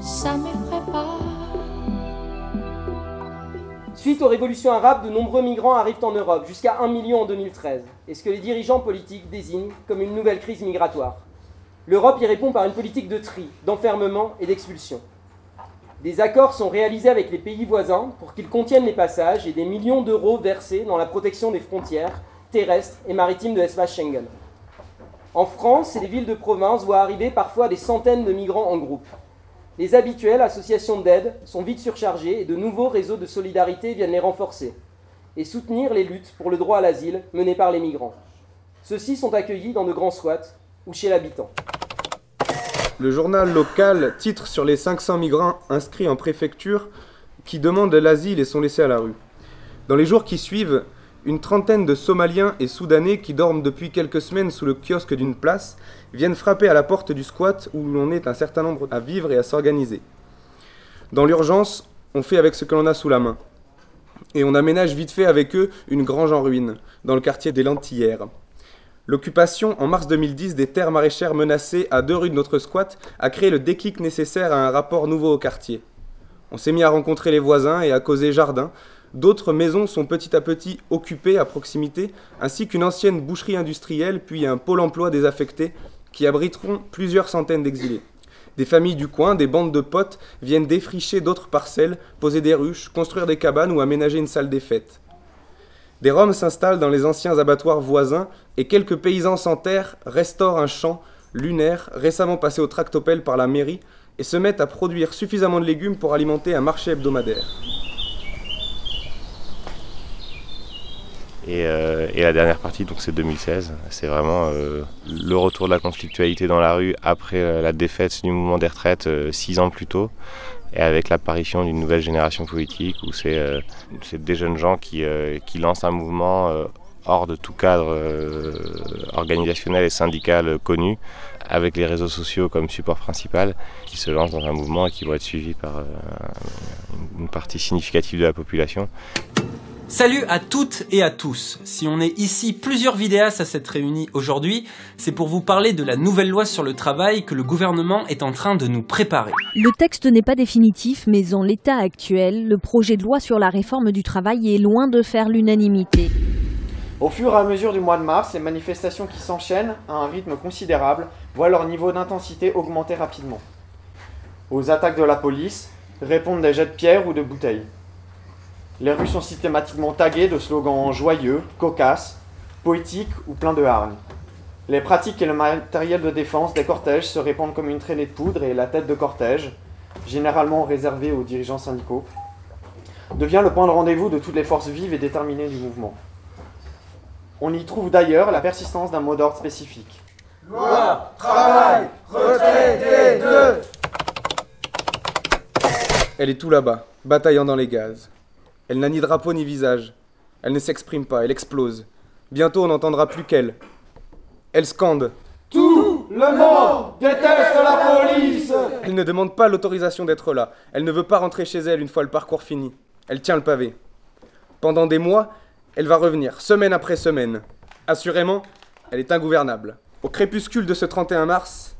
ça pas. Suite aux révolutions arabes, de nombreux migrants arrivent en Europe, jusqu'à 1 million en 2013, et ce que les dirigeants politiques désignent comme une nouvelle crise migratoire? L'Europe y répond par une politique de tri, d'enfermement et d'expulsion. Des accords sont réalisés avec les pays voisins pour qu'ils contiennent les passages et des millions d'euros versés dans la protection des frontières terrestres et maritimes de l'espace Schengen. En France les villes de province voient arriver parfois des centaines de migrants en groupe. Les habituelles associations d'aide sont vite surchargées et de nouveaux réseaux de solidarité viennent les renforcer et soutenir les luttes pour le droit à l'asile menées par les migrants. Ceux-ci sont accueillis dans de grands squats ou chez l'habitant. Le journal local titre sur les 500 migrants inscrits en préfecture qui demandent l'asile et sont laissés à la rue. Dans les jours qui suivent, une trentaine de Somaliens et Soudanais qui dorment depuis quelques semaines sous le kiosque d'une place viennent frapper à la porte du squat où l'on est un certain nombre à vivre et à s'organiser. Dans l'urgence, on fait avec ce que l'on a sous la main. Et on aménage vite fait avec eux une grange en ruine, dans le quartier des Lentillères. L'occupation en mars 2010 des terres maraîchères menacées à deux rues de notre squat a créé le déclic nécessaire à un rapport nouveau au quartier. On s'est mis à rencontrer les voisins et à causer jardin. D'autres maisons sont petit à petit occupées à proximité, ainsi qu'une ancienne boucherie industrielle, puis un pôle emploi désaffecté qui abriteront plusieurs centaines d'exilés. Des familles du coin, des bandes de potes viennent défricher d'autres parcelles, poser des ruches, construire des cabanes ou aménager une salle des fêtes. Des Roms s'installent dans les anciens abattoirs voisins et quelques paysans sans terre restaurent un champ lunaire récemment passé au tractopelle par la mairie et se mettent à produire suffisamment de légumes pour alimenter un marché hebdomadaire. Et, euh, et la dernière partie, donc c'est 2016, c'est vraiment euh, le retour de la conflictualité dans la rue après euh, la défaite du mouvement des retraites six ans plus tôt, et avec l'apparition d'une nouvelle génération politique où c'est des jeunes gens qui, qui lancent un mouvement hors de tout cadre organisationnel et syndical connu, avec les réseaux sociaux comme support principal, qui se lancent dans un mouvement et qui vont être suivis par une partie significative de la population. Salut à toutes et à tous. Si on est ici plusieurs vidéastes à s'être réunis aujourd'hui, c'est pour vous parler de la nouvelle loi sur le travail que le gouvernement est en train de nous préparer. Le texte n'est pas définitif, mais en l'état actuel, le projet de loi sur la réforme du travail est loin de faire l'unanimité. Au fur et à mesure du mois de mars, les manifestations qui s'enchaînent à un rythme considérable voient leur niveau d'intensité augmenter rapidement. Aux attaques de la police répondent des jets de pierre ou de bouteilles. Les rues sont systématiquement taguées de slogans joyeux, cocasses, poétiques ou pleins de hargne. Les pratiques et le matériel de défense des cortèges se répandent comme une traînée de poudre et la tête de cortège, généralement réservée aux dirigeants syndicaux, devient le point de rendez-vous de toutes les forces vives et déterminées du mouvement. On y trouve d'ailleurs la persistance d'un mot d'ordre spécifique. Loi, travail, retrait des deux. Elle est tout là-bas, bataillant dans les gaz. Elle n'a ni drapeau ni visage. Elle ne s'exprime pas, elle explose. Bientôt on n'entendra plus qu'elle. Elle scande. Tout le monde déteste la police. Elle ne demande pas l'autorisation d'être là. Elle ne veut pas rentrer chez elle une fois le parcours fini. Elle tient le pavé. Pendant des mois, elle va revenir, semaine après semaine. Assurément, elle est ingouvernable. Au crépuscule de ce 31 mars,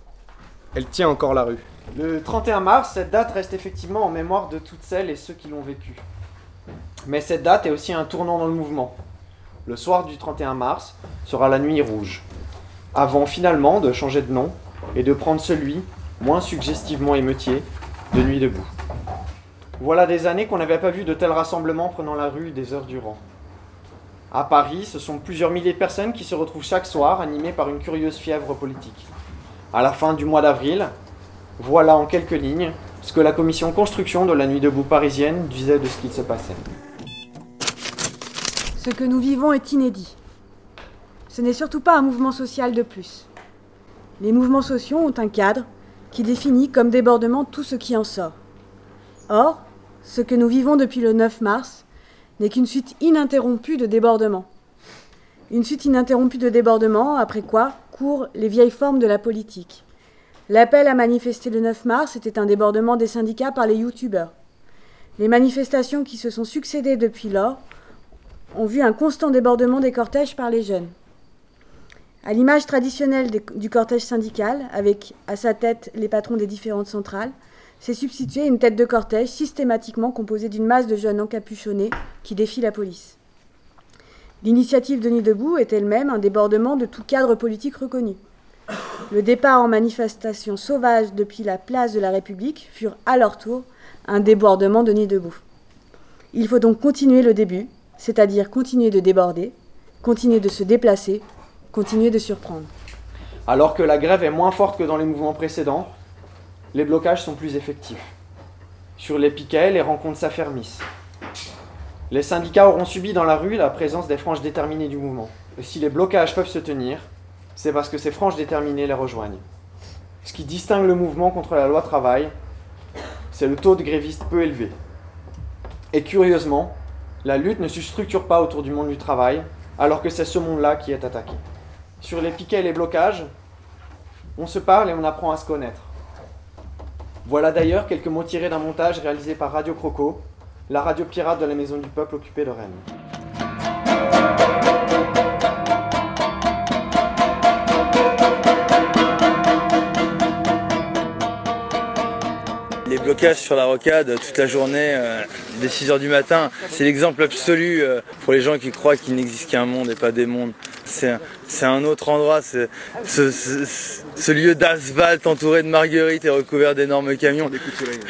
elle tient encore la rue. Le 31 mars, cette date reste effectivement en mémoire de toutes celles et ceux qui l'ont vécue. Mais cette date est aussi un tournant dans le mouvement. Le soir du 31 mars sera la nuit rouge, avant finalement de changer de nom et de prendre celui, moins suggestivement émeutier, de Nuit debout. Voilà des années qu'on n'avait pas vu de tels rassemblements prenant la rue des heures durant. À Paris, ce sont plusieurs milliers de personnes qui se retrouvent chaque soir animées par une curieuse fièvre politique. À la fin du mois d'avril, voilà en quelques lignes ce que la commission construction de la Nuit debout parisienne disait de ce qu'il se passait. Ce que nous vivons est inédit. Ce n'est surtout pas un mouvement social de plus. Les mouvements sociaux ont un cadre qui définit comme débordement tout ce qui en sort. Or, ce que nous vivons depuis le 9 mars n'est qu'une suite ininterrompue de débordements. Une suite ininterrompue de débordements, après quoi courent les vieilles formes de la politique. L'appel à manifester le 9 mars était un débordement des syndicats par les youtubeurs. Les manifestations qui se sont succédées depuis lors ont vu un constant débordement des cortèges par les jeunes. À l'image traditionnelle du cortège syndical, avec à sa tête les patrons des différentes centrales, s'est substituée une tête de cortège systématiquement composée d'une masse de jeunes encapuchonnés qui défient la police. L'initiative de Nuit debout est elle-même un débordement de tout cadre politique reconnu. Le départ en manifestation sauvage depuis la place de la République furent à leur tour un débordement de Nuit debout. Il faut donc continuer le début, c'est-à-dire continuer de déborder, continuer de se déplacer, continuer de surprendre. Alors que la grève est moins forte que dans les mouvements précédents, les blocages sont plus effectifs. Sur les piquets, les rencontres s'affermissent. Les syndicats auront subi dans la rue la présence des franges déterminées du mouvement. Et si les blocages peuvent se tenir, c'est parce que ces franges déterminées les rejoignent. Ce qui distingue le mouvement contre la loi travail, c'est le taux de grévistes peu élevé. Et curieusement, la lutte ne se structure pas autour du monde du travail, alors que c'est ce monde-là qui est attaqué. Sur les piquets et les blocages, on se parle et on apprend à se connaître. Voilà d'ailleurs quelques mots tirés d'un montage réalisé par Radio Croco, la radio pirate de la Maison du Peuple occupée de Rennes. Les blocages sur la rocade toute la journée, euh, dès 6h du matin, c'est l'exemple absolu euh, pour les gens qui croient qu'il n'existe qu'un monde et pas des mondes. C'est un autre endroit, ce, ce, lieu d'asphalte entouré de marguerites et recouvert d'énormes camions.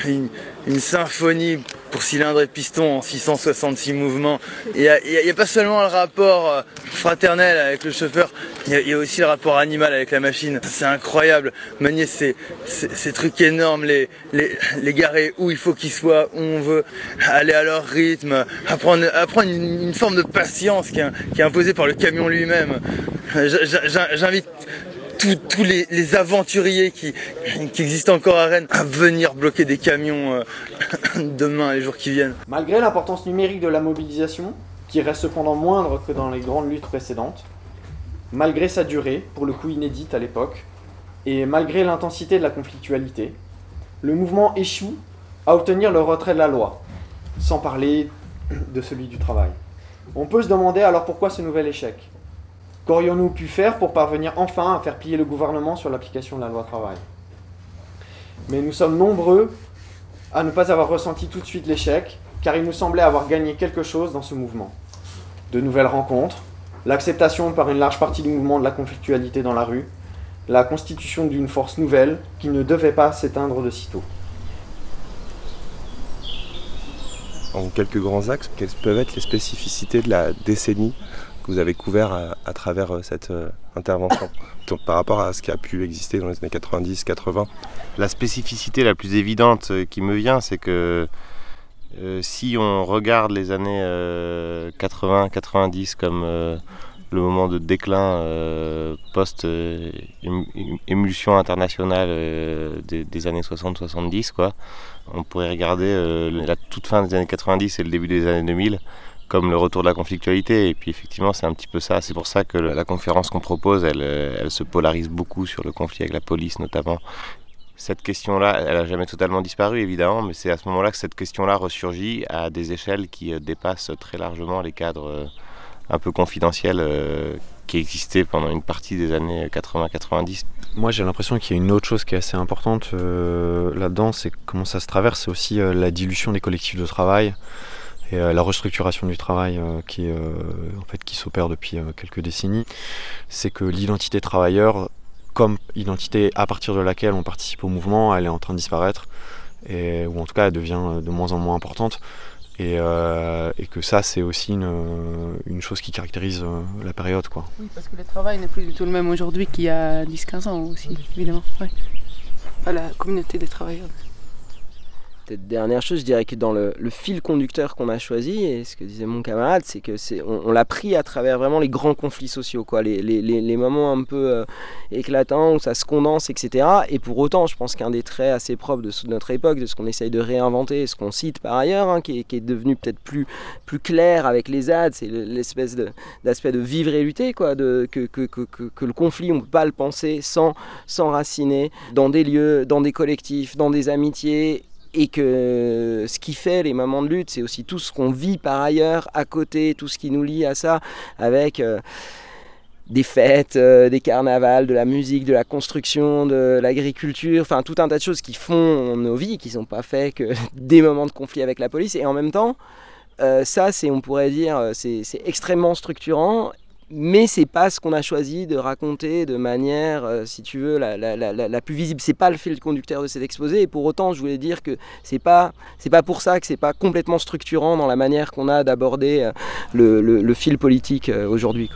Une, une symphonie pour cylindre et piston en 666 mouvements. Il n'y a, pas seulement le rapport euh, fraternel avec le chauffeur, il y, a aussi le rapport animal avec la machine. C'est incroyable. Manier ces, ces, trucs énormes, les, les, les garer où il faut qu'ils soient, où on veut, aller à leur rythme, apprendre, apprendre une, forme de patience qui est, imposée par le camion lui-même. J'invite tous les, aventuriers qui, qui, existent encore à Rennes à venir bloquer des camions euh, demain, les jours qui viennent. Malgré l'importance numérique de la mobilisation, qui reste cependant moindre que dans les grandes luttes précédentes, malgré sa durée, pour le coup inédite à l'époque, et malgré l'intensité de la conflictualité, le mouvement échoue à obtenir le retrait de la loi, sans parler de celui du travail. On peut se demander alors pourquoi ce nouvel échec? Qu'aurions-nous pu faire pour parvenir enfin à faire plier le gouvernement sur l'application de la loi travail? Mais nous sommes nombreux à ne pas avoir ressenti tout de suite l'échec, car il nous semblait avoir gagné quelque chose dans ce mouvement. De nouvelles rencontres, l'acceptation par une large partie du mouvement de la conflictualité dans la rue, la constitution d'une force nouvelle qui ne devait pas s'éteindre de sitôt. En quelques grands axes, quelles peuvent être les spécificités de la décennie que vous avez couvert à, travers euh, cette euh, intervention. Par rapport à ce qui a pu exister dans les années 90-80 La spécificité la plus évidente euh, qui me vient, c'est que si on regarde les années 80-90 comme le moment de déclin post-émulsion internationale des, années 60-70, quoi, on pourrait regarder la toute fin des années 90 et le début des années 2000 comme le retour de la conflictualité. Et puis effectivement, c'est un petit peu ça. C'est pour ça que la conférence qu'on propose, elle, elle, se polarise beaucoup sur le conflit avec la police notamment. Cette question-là, elle n'a jamais totalement disparu évidemment, mais c'est à ce moment-là que cette question-là ressurgit à des échelles qui euh, dépassent très largement les cadres euh, un peu confidentiels euh, qui existaient pendant une partie des années 80-90. Moi j'ai l'impression qu'il y a une autre chose qui est assez importante là-dedans, c'est comment ça se traverse, c'est aussi la dilution des collectifs de travail et euh, la restructuration du travail euh, qui, euh, en fait, qui s'opère depuis quelques décennies, c'est que l'identité travailleur, comme identité à partir de laquelle on participe au mouvement, elle est en train de disparaître, ou en tout cas elle devient de moins en moins importante. Et, que ça, c'est aussi une, une, chose qui caractérise la période. Quoi. Oui, parce que le travail n'est plus du tout le même aujourd'hui qu'il y a 10-15 ans aussi, évidemment. Ouais. la communauté des travailleurs Peut-être dernière chose, je dirais que dans le, fil conducteur qu'on a choisi, et ce que disait mon camarade, c'est que c'est on, l'a pris à travers vraiment les grands conflits sociaux, quoi, les, moments un peu euh, éclatants où ça se condense, etc. Et pour autant, je pense qu'un des traits assez propres de, notre époque, de ce qu'on essaye de réinventer, ce qu'on cite par ailleurs, hein, qui, est, devenu peut-être plus, plus clair avec les ZAD, c'est l'espèce d'aspect de, vivre et lutter, quoi, de, que, que, le conflit, on ne peut pas le penser sans s'enraciner dans des lieux, dans des collectifs, dans des amitiés et que ce qui fait les moments de lutte, c'est aussi tout ce qu'on vit par ailleurs à côté, tout ce qui nous lie à ça, avec euh, des fêtes, euh, des carnavals, de la musique, de la construction, de l'agriculture, enfin tout un tas de choses qui font nos vies, qui sont pas faits que des moments de conflit avec la police, et en même temps, euh, ça, on pourrait dire, c'est extrêmement structurant mais c'est pas ce qu'on a choisi de raconter de manière, euh, si tu veux, la, plus visible. C'est pas le fil conducteur de cet exposé. Et pour autant, je voulais dire que c'est pas, c'est pas pour ça que c'est pas complètement structurant dans la manière qu'on a d'aborder euh, le, fil politique euh, aujourd'hui.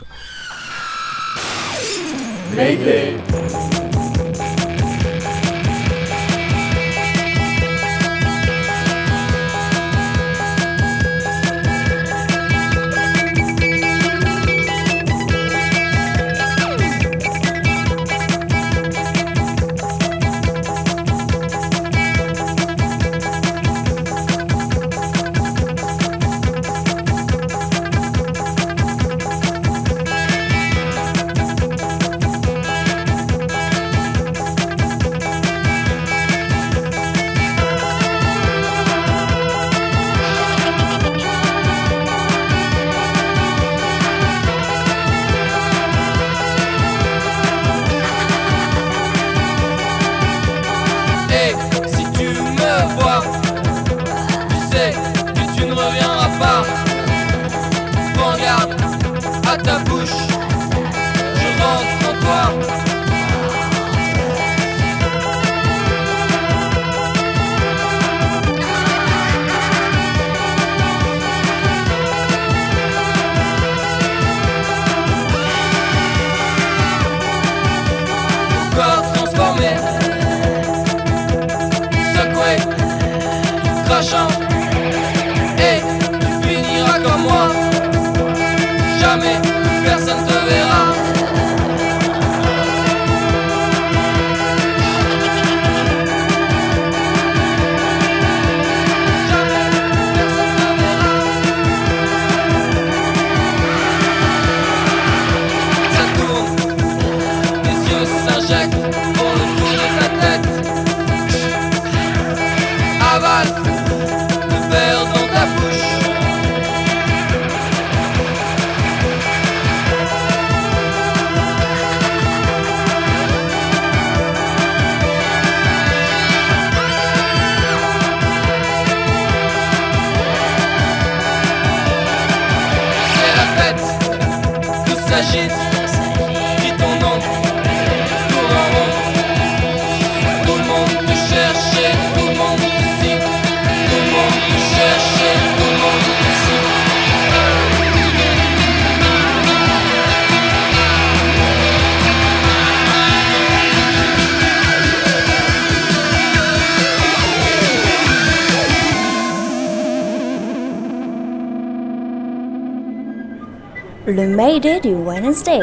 Du Wednesday.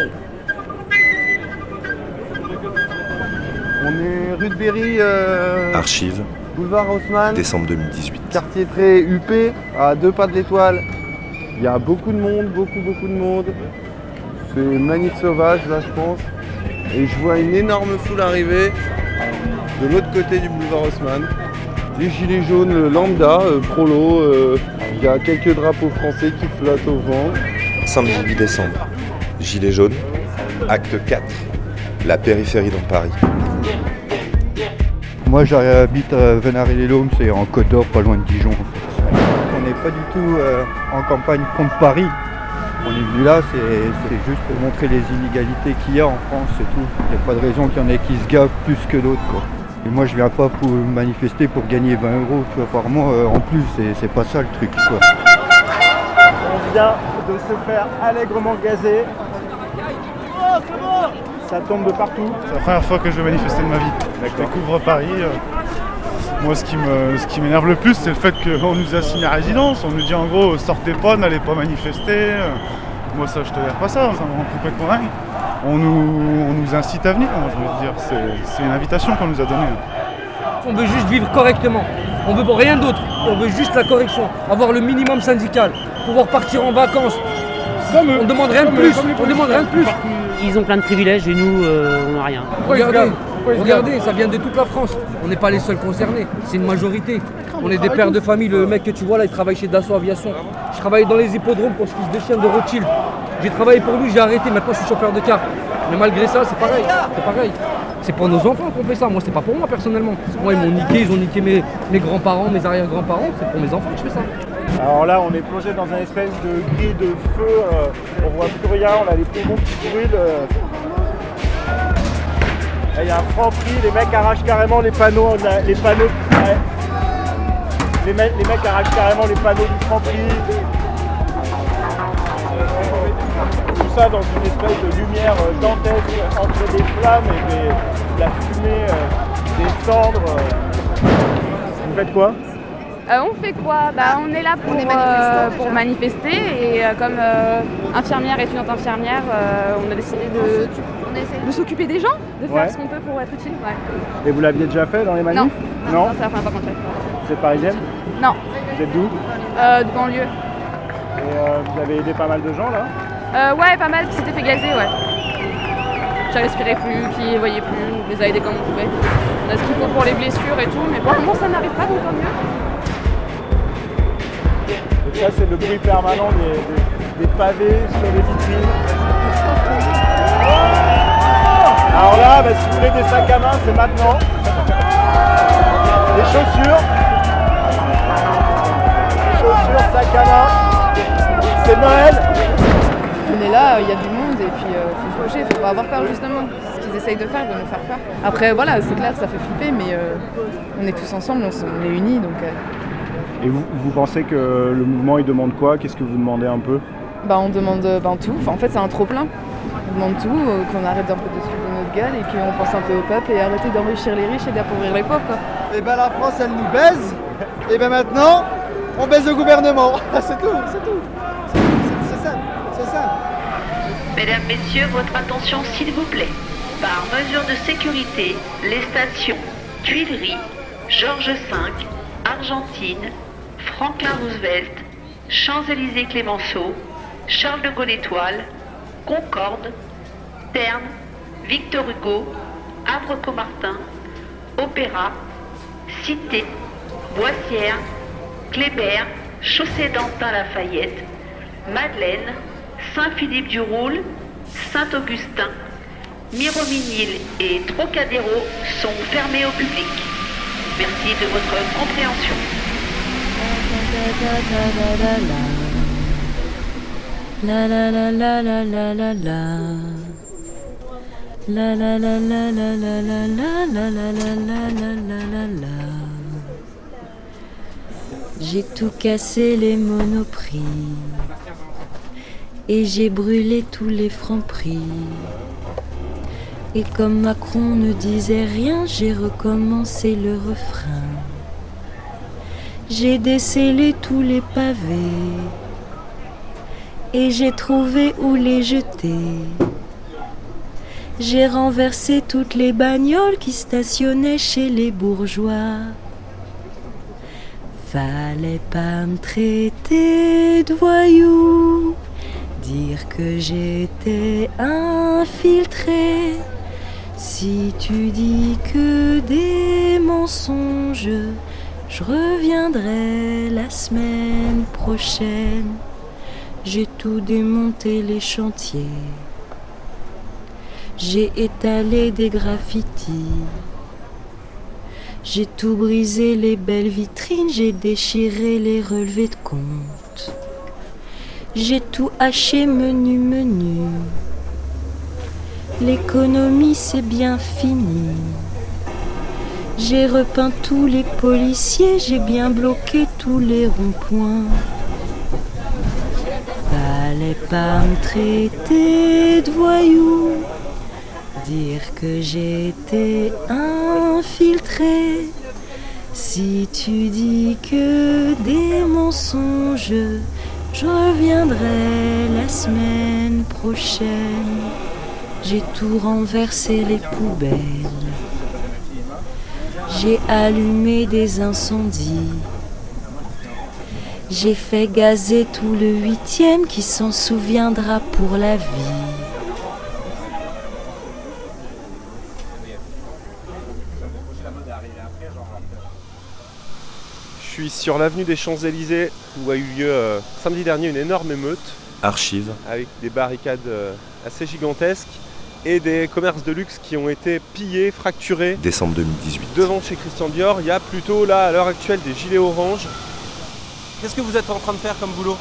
On est rue de Berry, euh, Archive, boulevard Haussmann, décembre 2018. quartier très huppé, à deux pas de l'étoile. Il y a beaucoup de monde, beaucoup, beaucoup de monde. C'est manif sauvage là, je pense. Et je vois une énorme foule arriver de l'autre côté du boulevard Haussmann. Des gilets jaunes lambda, euh, prolo. euh, Il y a quelques drapeaux français qui flottent au vent. Samedi 8 décembre. Gilets jaunes, acte 4. La périphérie dans Paris. Moi j'habite à Venary-les-Laumes, c'est en Côte d'Or, pas loin de Dijon. en fait. On n'est pas du tout euh, en campagne contre Paris. On est venu là, c'est juste pour montrer les inégalités qu'il y a en France, c'est tout. Il n'y a pas de raison qu'il y en ait qui se gavent plus que d'autres. quoi. Et moi je viens pas pour manifester pour gagner 20 euros tu vois, par mois euh, en plus, c'est- c'est pas ça le truc. quoi. On vient de se faire allègrement gazer. Ça tombe de partout. C'est la première fois que je vais manifester de ma vie. Je découvre Paris. euh, Moi, ce qui me, ce qui m'énerve le plus, c'est le fait qu'on nous assigne à résidence. On nous dit en gros, sortez pas, n'allez pas manifester. Euh, Moi, ça, je tolère pas ça. Ça me rend complètement dingue. On nous, on nous incite à venir. moi, je veux dire, c'est, c'est une invitation qu'on nous a donnée. On veut juste vivre correctement. On veut rien d'autre. On veut juste la correction. Avoir le minimum syndical. Pouvoir partir en vacances. on demande rien de plus. On demande rien de plus. Ils ont plein de privilèges et nous, euh, on n'a rien. Regardez, regardez, ça vient de toute la France. On n'est pas les seuls concernés, c'est une majorité. On est des pères de famille. Le mec que tu vois là, il travaille chez Dassault Aviation. Je travaillais dans les hippodromes pour ce fils de chien de Rothschild. J'ai travaillé pour lui, j'ai arrêté. Maintenant, je suis chauffeur de car. Mais malgré ça, c'est pareil. C'est pareil. C'est pour nos enfants qu'on fait ça. Moi, c'est pas pour moi personnellement. Moi, ils m'ont niqué, ils ont niqué mes, mes grands-parents, mes arrière-grands-parents. C'est pour mes enfants que je fais ça. Alors là, on est plongé dans un espèce de grille de feu. euh, on voit plus rien, on a les poumons qui brûlent. euh. Il y a un franc prix, les mecs arrachent carrément les panneaux. Les panneaux les, mecs, les mecs arrachent carrément les panneaux du franc. Tout ça dans une espèce de lumière euh, dantesque entre des flammes la fumée, euh, des cendres. euh. Vous faites quoi? Euh, on fait quoi? Bah, On est là pour, euh, pour manifester et euh, comme euh, infirmière, étudiante infirmière, euh, on a décidé de, de s'occuper des gens, de faire Ouais. ce qu'on peut pour être utile. ouais. Et vous l'aviez déjà fait dans les manifs? Non, Non non, c'est la première fois qu'on le fait. Vous êtes parisienne? Non, Vous êtes d'où? Euh, de banlieue. Et euh, vous avez aidé pas mal de gens là? Euh, ouais, pas mal qui s'étaient fait gazer, ouais. Qui respirait plus, qui voyait plus, on les a aidés comme on pouvait. On a ce qu'il faut pour les blessures et tout, mais pour le moment ça n'arrive pas, donc tant mieux. Donc ça c'est le bruit permanent des, des- des pavés sur les vitrines. Alors là, bah, si vous voulez des sacs à main, c'est maintenant. Les chaussures. Chaussures, sacs à main. C'est Noël. On est là, il y a du monde et puis il faut se bouger, faut pas avoir peur justement. C'est ce qu'ils essayent de faire, de nous faire peur. Après voilà, c'est clair, ça fait flipper, mais euh, on est tous ensemble, on, on est unis donc euh, Et vous, vous pensez que le mouvement il demande quoi? Qu'est-ce que vous demandez un peu? Bah, on demande euh, ben, tout. Enfin, en fait c'est un trop plein. On demande tout, euh, qu'on arrête un peu de de notre gueule et qu'on pense un peu au peuple et arrêter d'enrichir les riches et d'appauvrir les pauvres quoi. Et ben la France elle nous baise Et bien maintenant, on baisse le gouvernement. c'est tout, c'est tout. C'est tout, c'est- simple. Mesdames, Messieurs, votre attention s'il vous plaît. Par mesure de sécurité, les stations Tuileries, Georges V, Argentine, Franklin Roosevelt, Champs-Élysées Clémenceau, Charles de Gaulle Étoile, Concorde, Terne, Victor Hugo, Havre-Comartin, Opéra, Cité, Boissière, Kléber, Chaussée d'Antin Lafayette, Madeleine, Saint-Philippe-du-Roule, Saint-Augustin, Mirominil et Trocadéro sont fermés au public. Merci de votre compréhension. J'ai tout cassé les monoprix et j'ai brûlé tous les francs prix. Et comme Macron ne disait rien, j'ai recommencé le refrain. J'ai décellé tous les pavés et j'ai trouvé où les jeter. J'ai renversé toutes les bagnoles qui stationnaient chez les bourgeois. Fallait pas me traiter de voyou, dire que j'étais infiltré. Si tu dis que des mensonges, je reviendrai la semaine prochaine. J'ai tout démonté les chantiers. J'ai étalé des graffitis. J'ai tout brisé les belles vitrines, j'ai déchiré les relevés de compte. J'ai tout haché menu menu. L'économie c'est bien fini. J'ai repeint tous les policiers, j'ai bien bloqué tous les ronds-points. Fallait pas me traiter de voyou, dire que j'étais infiltré. Si tu dis que des mensonges, je reviendrai la semaine prochaine. J'ai tout renversé les poubelles. J'ai allumé des incendies. J'ai fait gazer tout le huitième qui s'en souviendra pour la vie. Je suis sur l'avenue des Champs-Élysées où a eu lieu euh, samedi dernier une énorme émeute Archive. avec des barricades euh, assez gigantesques et des commerces de luxe qui ont été pillés, fracturés. Décembre 2018. Devant chez Christian Dior, il y a plutôt là à l'heure actuelle des gilets oranges. Qu'est-ce que vous êtes en train de faire comme boulot?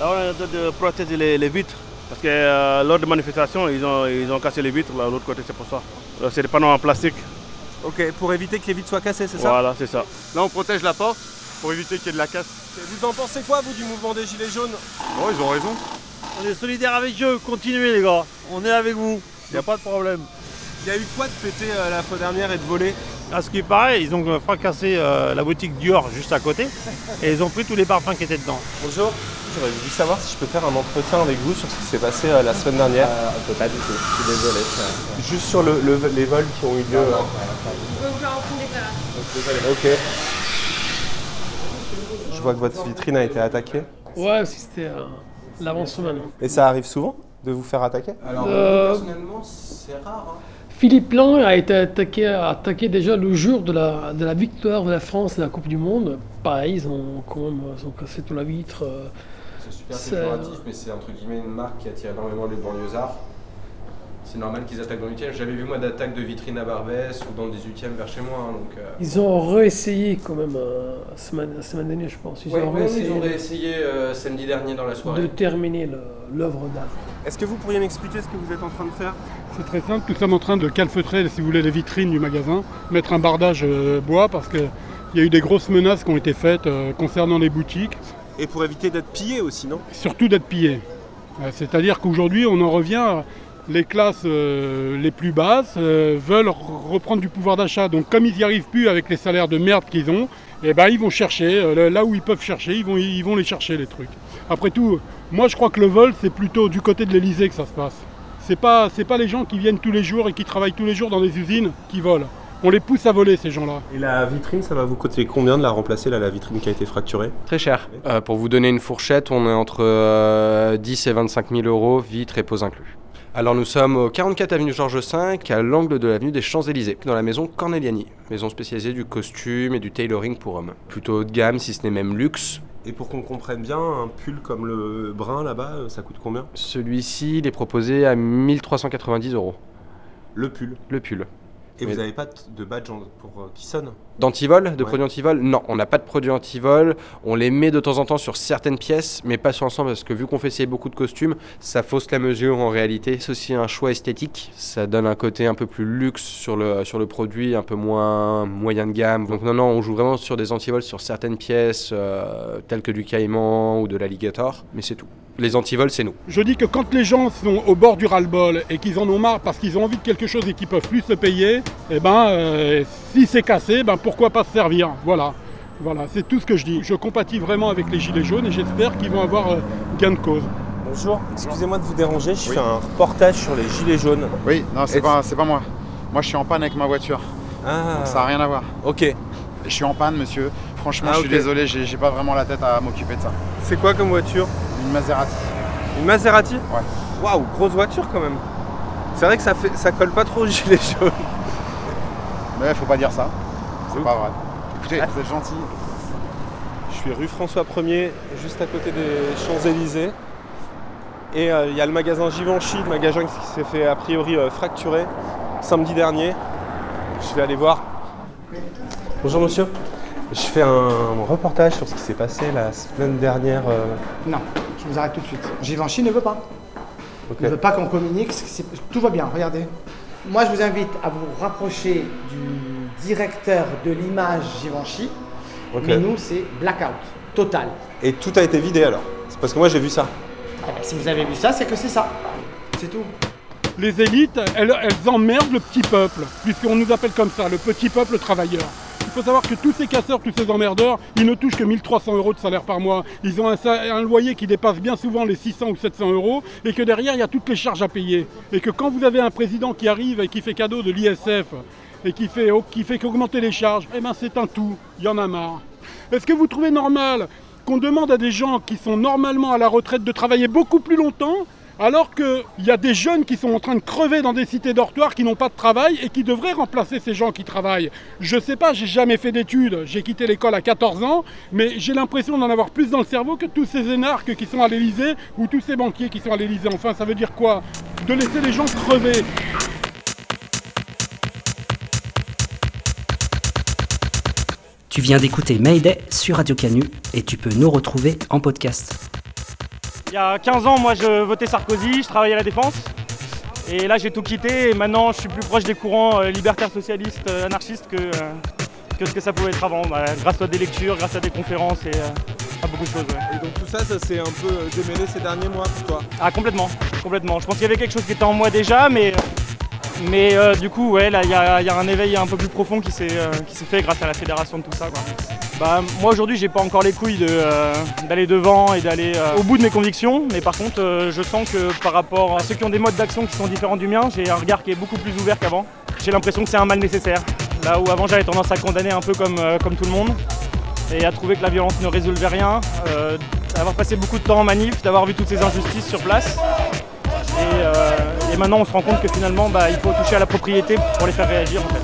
Là, on est en train de protéger les, les vitres. Parce que euh, lors de manifestations, ils ont, ils ont cassé les vitres là, de l'autre côté, c'est pour ça. C'est des panneaux en plastique. Ok, pour éviter que les vitres soient cassées, c'est ça? Voilà, c'est ça. Là, on protège la porte pour éviter qu'il y ait de la casse. Vous en pensez quoi, vous, du mouvement des Gilets jaunes Bon, ils ont raison. On est solidaires avec eux, continuez les gars. On est avec vous. Il n'y a pas de problème. Il y a eu quoi de péter euh, la fois dernière et de voler À ce qui paraît, ils ont euh, fracassé euh, la boutique Dior juste à côté et ils ont pris tous les parfums qui étaient dedans. Bonjour, j'aurais voulu savoir si je peux faire un entretien avec vous sur ce qui s'est passé euh, la semaine dernière. on peut pas du tout, je suis désolé. Juste sur le- le- les vols qui ont eu lieu. euh. On peut vous faire aucune déclaration. Ok. Vois que votre vitrine a été attaquée. Ouais, c'était euh, l'avant-semaine. Et ça arrive souvent de vous faire attaquer Euh, personnellement, c'est rare. hein. Philippe Lahm a été attaqué, attaqué déjà le jour de la, de la victoire de la France à la Coupe du Monde. Pareil, ils ont, quand même, ils ont cassé toute la vitre. euh, C'est super péjoratif, mais c'est entre guillemets une marque qui attire énormément les banlieusards. C'est normal qu'ils attaquent dans le 8 J'avais vu moi d'attaques de vitrines à Barbès ou dans le 18 vers chez moi. hein, donc, euh, Ils ont réessayé quand même euh, la semaine, la semaine dernière, je pense. Ils Ouais, ont ouais, réessayé ils ont de- réessayé euh, samedi dernier dans la soirée. de terminer l'œuvre d'art. Est-ce que vous pourriez m'expliquer ce que vous êtes en train de faire? C'est très simple, nous sommes en train de calfeutrer, si vous voulez, les vitrines du magasin, mettre un bardage euh, bois parce qu'il y a eu des grosses menaces qui ont été faites euh, concernant les boutiques, Et pour éviter d'être pillé aussi, non? Surtout d'être pillées. Euh, C'est-à-dire qu'aujourd'hui, on en revient les classes euh, les plus basses euh, veulent reprendre du pouvoir d'achat. Donc comme ils n'y arrivent plus avec les salaires de merde qu'ils ont, eh ben, ils vont chercher, euh, là où ils peuvent chercher, ils vont, ils vont les chercher les trucs. Après tout, moi je crois que le vol, c'est plutôt du côté de l'Elysée que ça se passe. C'est pas, c'est pas les gens qui viennent tous les jours et qui travaillent tous les jours dans des usines qui volent. On les pousse à voler ces gens-là. Et la vitrine, ça va vous coûter combien de la remplacer, là, la vitrine qui a été fracturée? Très cher. Euh, pour vous donner une fourchette, on est entre euh, 10 et 25 000 euros, vitres et pose inclus. Alors nous sommes au 44 avenue Georges V, à l'angle de l'avenue des Champs-Élysées, dans la maison Corneliani, maison spécialisée du costume et du tailoring pour hommes. Plutôt haut de gamme, si ce n'est même luxe. Et pour qu'on comprenne bien, un pull comme le brun là-bas, euh, ça coûte combien? Celui-ci, il est proposé à 1390 euros. Le pull Le pull. Et Mais- vous n'avez pas de badge pour euh, qui sonne? D'antivol De Ouais. produits antivol? Non, on n'a pas de produits antivol. On les met de temps en temps sur certaines pièces, mais pas sur l'ensemble parce que vu qu'on fait essayer beaucoup de costumes, ça fausse la mesure en réalité. C'est aussi un choix esthétique. Ça donne un côté un peu plus luxe sur le, sur le produit, un peu moins moyen de gamme. Donc non, non, on joue vraiment sur des antivols sur certaines pièces euh, telles que du caïman ou de l'alligator, mais c'est tout. Les antivols, c'est nous. Je dis que quand les gens sont au bord du ras-le-bol et qu'ils en ont marre parce qu'ils ont envie de quelque chose et qu'ils peuvent plus se payer, eh ben, euh, si c'est cassé, ben pourquoi pas se servir Voilà. Voilà, c'est tout ce que je dis. Je compatis vraiment avec les Gilets jaunes et j'espère qu'ils vont avoir euh, gain de cause. Bonjour, excusez-moi de vous déranger, je fais un reportage sur les gilets jaunes. Oui, non, c'est pas, c'est pas moi. Moi, je suis en panne avec ma voiture. Ah. Donc, ça n'a rien à voir. Ok. Je suis en panne, monsieur. Franchement, Ah, je suis désolé, j'ai j'ai pas vraiment la tête à m'occuper de ça. C'est quoi comme voiture? Une Maserati. Une Maserati? Ouais. Waouh, grosse voiture quand même. C'est vrai que ça, fait, ça colle pas trop aux gilets jaunes. Mais faut pas dire ça. C'est pas vrai. Écoutez, Ah. vous êtes gentil. Je suis rue François 1er, juste à côté des Champs-Élysées. Et euh, il y a le magasin Givenchy, le magasin qui s'est fait a priori euh, fracturer samedi dernier. Je vais aller voir. Bonjour monsieur. Je fais un reportage sur ce qui s'est passé la semaine dernière. euh, Non, je vous arrête tout de suite. Givenchy ne veut pas. Ok. Ne veut pas qu'on communique. c'est- Tout va bien, regardez. Moi, je vous invite à vous rapprocher du directeur de l'image Givenchy. Mais nous, c'est blackout, total. Et tout a été vidé alors? C'est parce que moi j'ai vu ça. Eh ben, si vous avez vu ça, c'est que c'est ça. C'est tout. Les élites, elles, elles emmerdent le petit peuple, puisqu'on nous appelle comme ça, le petit peuple travailleur. Il faut savoir que tous ces casseurs, tous ces emmerdeurs, ils ne touchent que 1300 euros de salaire par mois. Ils ont un, un loyer qui dépasse bien souvent les 600 ou 700 euros, et que derrière, il y a toutes les charges à payer. Et que quand vous avez un président qui arrive et qui fait cadeau de l'ISF, et qui fait, qui fait qu'augmenter les charges, eh ben c'est un tout. Il y en a marre. Est-ce que vous trouvez normal qu'on demande à des gens qui sont normalement à la retraite de travailler beaucoup plus longtemps alors qu'il y a des jeunes qui sont en train de crever dans des cités dortoirs qui n'ont pas de travail et qui devraient remplacer ces gens qui travaillent? Je sais pas, j'ai jamais fait d'études, j'ai quitté l'école à 14 ans, mais j'ai l'impression d'en avoir plus dans le cerveau que tous ces énarques qui sont à l'Elysée ou tous ces banquiers qui sont à l'Elysée. Enfin, ça veut dire quoi? De laisser les gens crever. Tu viens d'écouter Mayday sur Radio Canu et tu peux nous retrouver en podcast. Il y a 15 ans, moi, je votais Sarkozy, je travaillais à la Défense. Et là, j'ai tout quitté et maintenant, je suis plus proche des courants euh, libertaires, socialistes, euh, anarchistes que, euh, que ce que ça pouvait être avant, bah, grâce à des lectures, grâce à des conférences et à beaucoup de choses. ouais. Et donc tout ça, ça s'est un peu démêlé ces derniers mois pour toi? Ah, complètement, complètement. Je pense qu'il y avait quelque chose qui était en moi déjà, mais, mais euh, du coup, ouais, là, il y a, un éveil un peu plus profond qui s'est euh, fait grâce à la fédération de tout ça. quoi. Bah, moi aujourd'hui, j'ai pas encore les couilles euh, d'aller devant et d'aller au bout de mes convictions, mais par contre, je sens que par rapport à ceux qui ont des modes d'action qui sont différents du mien, j'ai un regard qui est beaucoup plus ouvert qu'avant. J'ai l'impression que c'est un mal nécessaire. Là où avant, j'avais tendance à condamner un peu comme, comme tout le monde et à trouver que la violence ne résolvait rien, d'avoir passé beaucoup de temps en manif, d'avoir vu toutes ces injustices sur place. Maintenant, on se rend compte que finalement, bah, il faut toucher à la propriété pour les faire réagir en fait.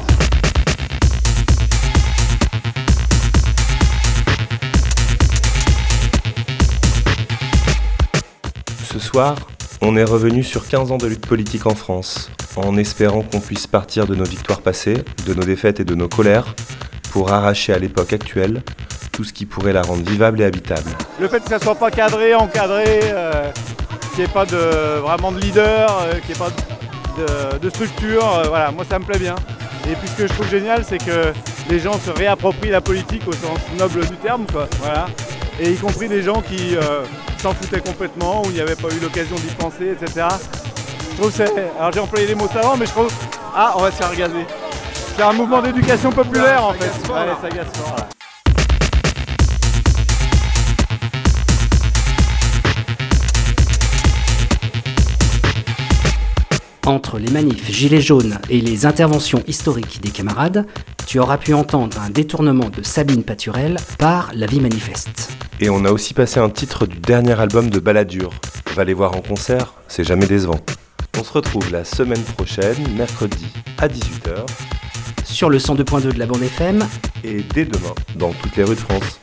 Ce soir, on est revenu sur 15 ans de lutte politique en France, en espérant qu'on puisse partir de nos victoires passées, de nos défaites et de nos colères, pour arracher à l'époque actuelle tout ce qui pourrait la rendre vivable et habitable. Le fait que ça soit pas cadré, encadré, euh, qu'il n'y ait pas de, vraiment de leader, euh, qu'il n'y ait pas de, structure, euh, voilà, moi ça me plaît bien. Et puis ce que je trouve génial, c'est que les gens se réapproprient la politique au sens noble du terme, quoi, voilà. Et y compris des gens qui euh, s'en foutaient complètement, il n'y avait pas eu l'occasion d'y penser, etc. Je trouve c'est. Alors j'ai employé les mots savants, mais je trouve. Ah, on va se faire gazer. C'est un mouvement d'éducation populaire en fait. Allez, ça. Entre les manifs gilets jaunes et les interventions historiques des camarades, tu auras pu entendre un détournement de Sabine Paturel par La vie manifeste. Et on a aussi passé un titre du dernier album de Balladur. Va les voir en concert, c'est jamais décevant. On se retrouve la semaine prochaine, mercredi à 18h. Sur le 102.2 de la bande FM. Et dès demain, dans toutes les rues de France.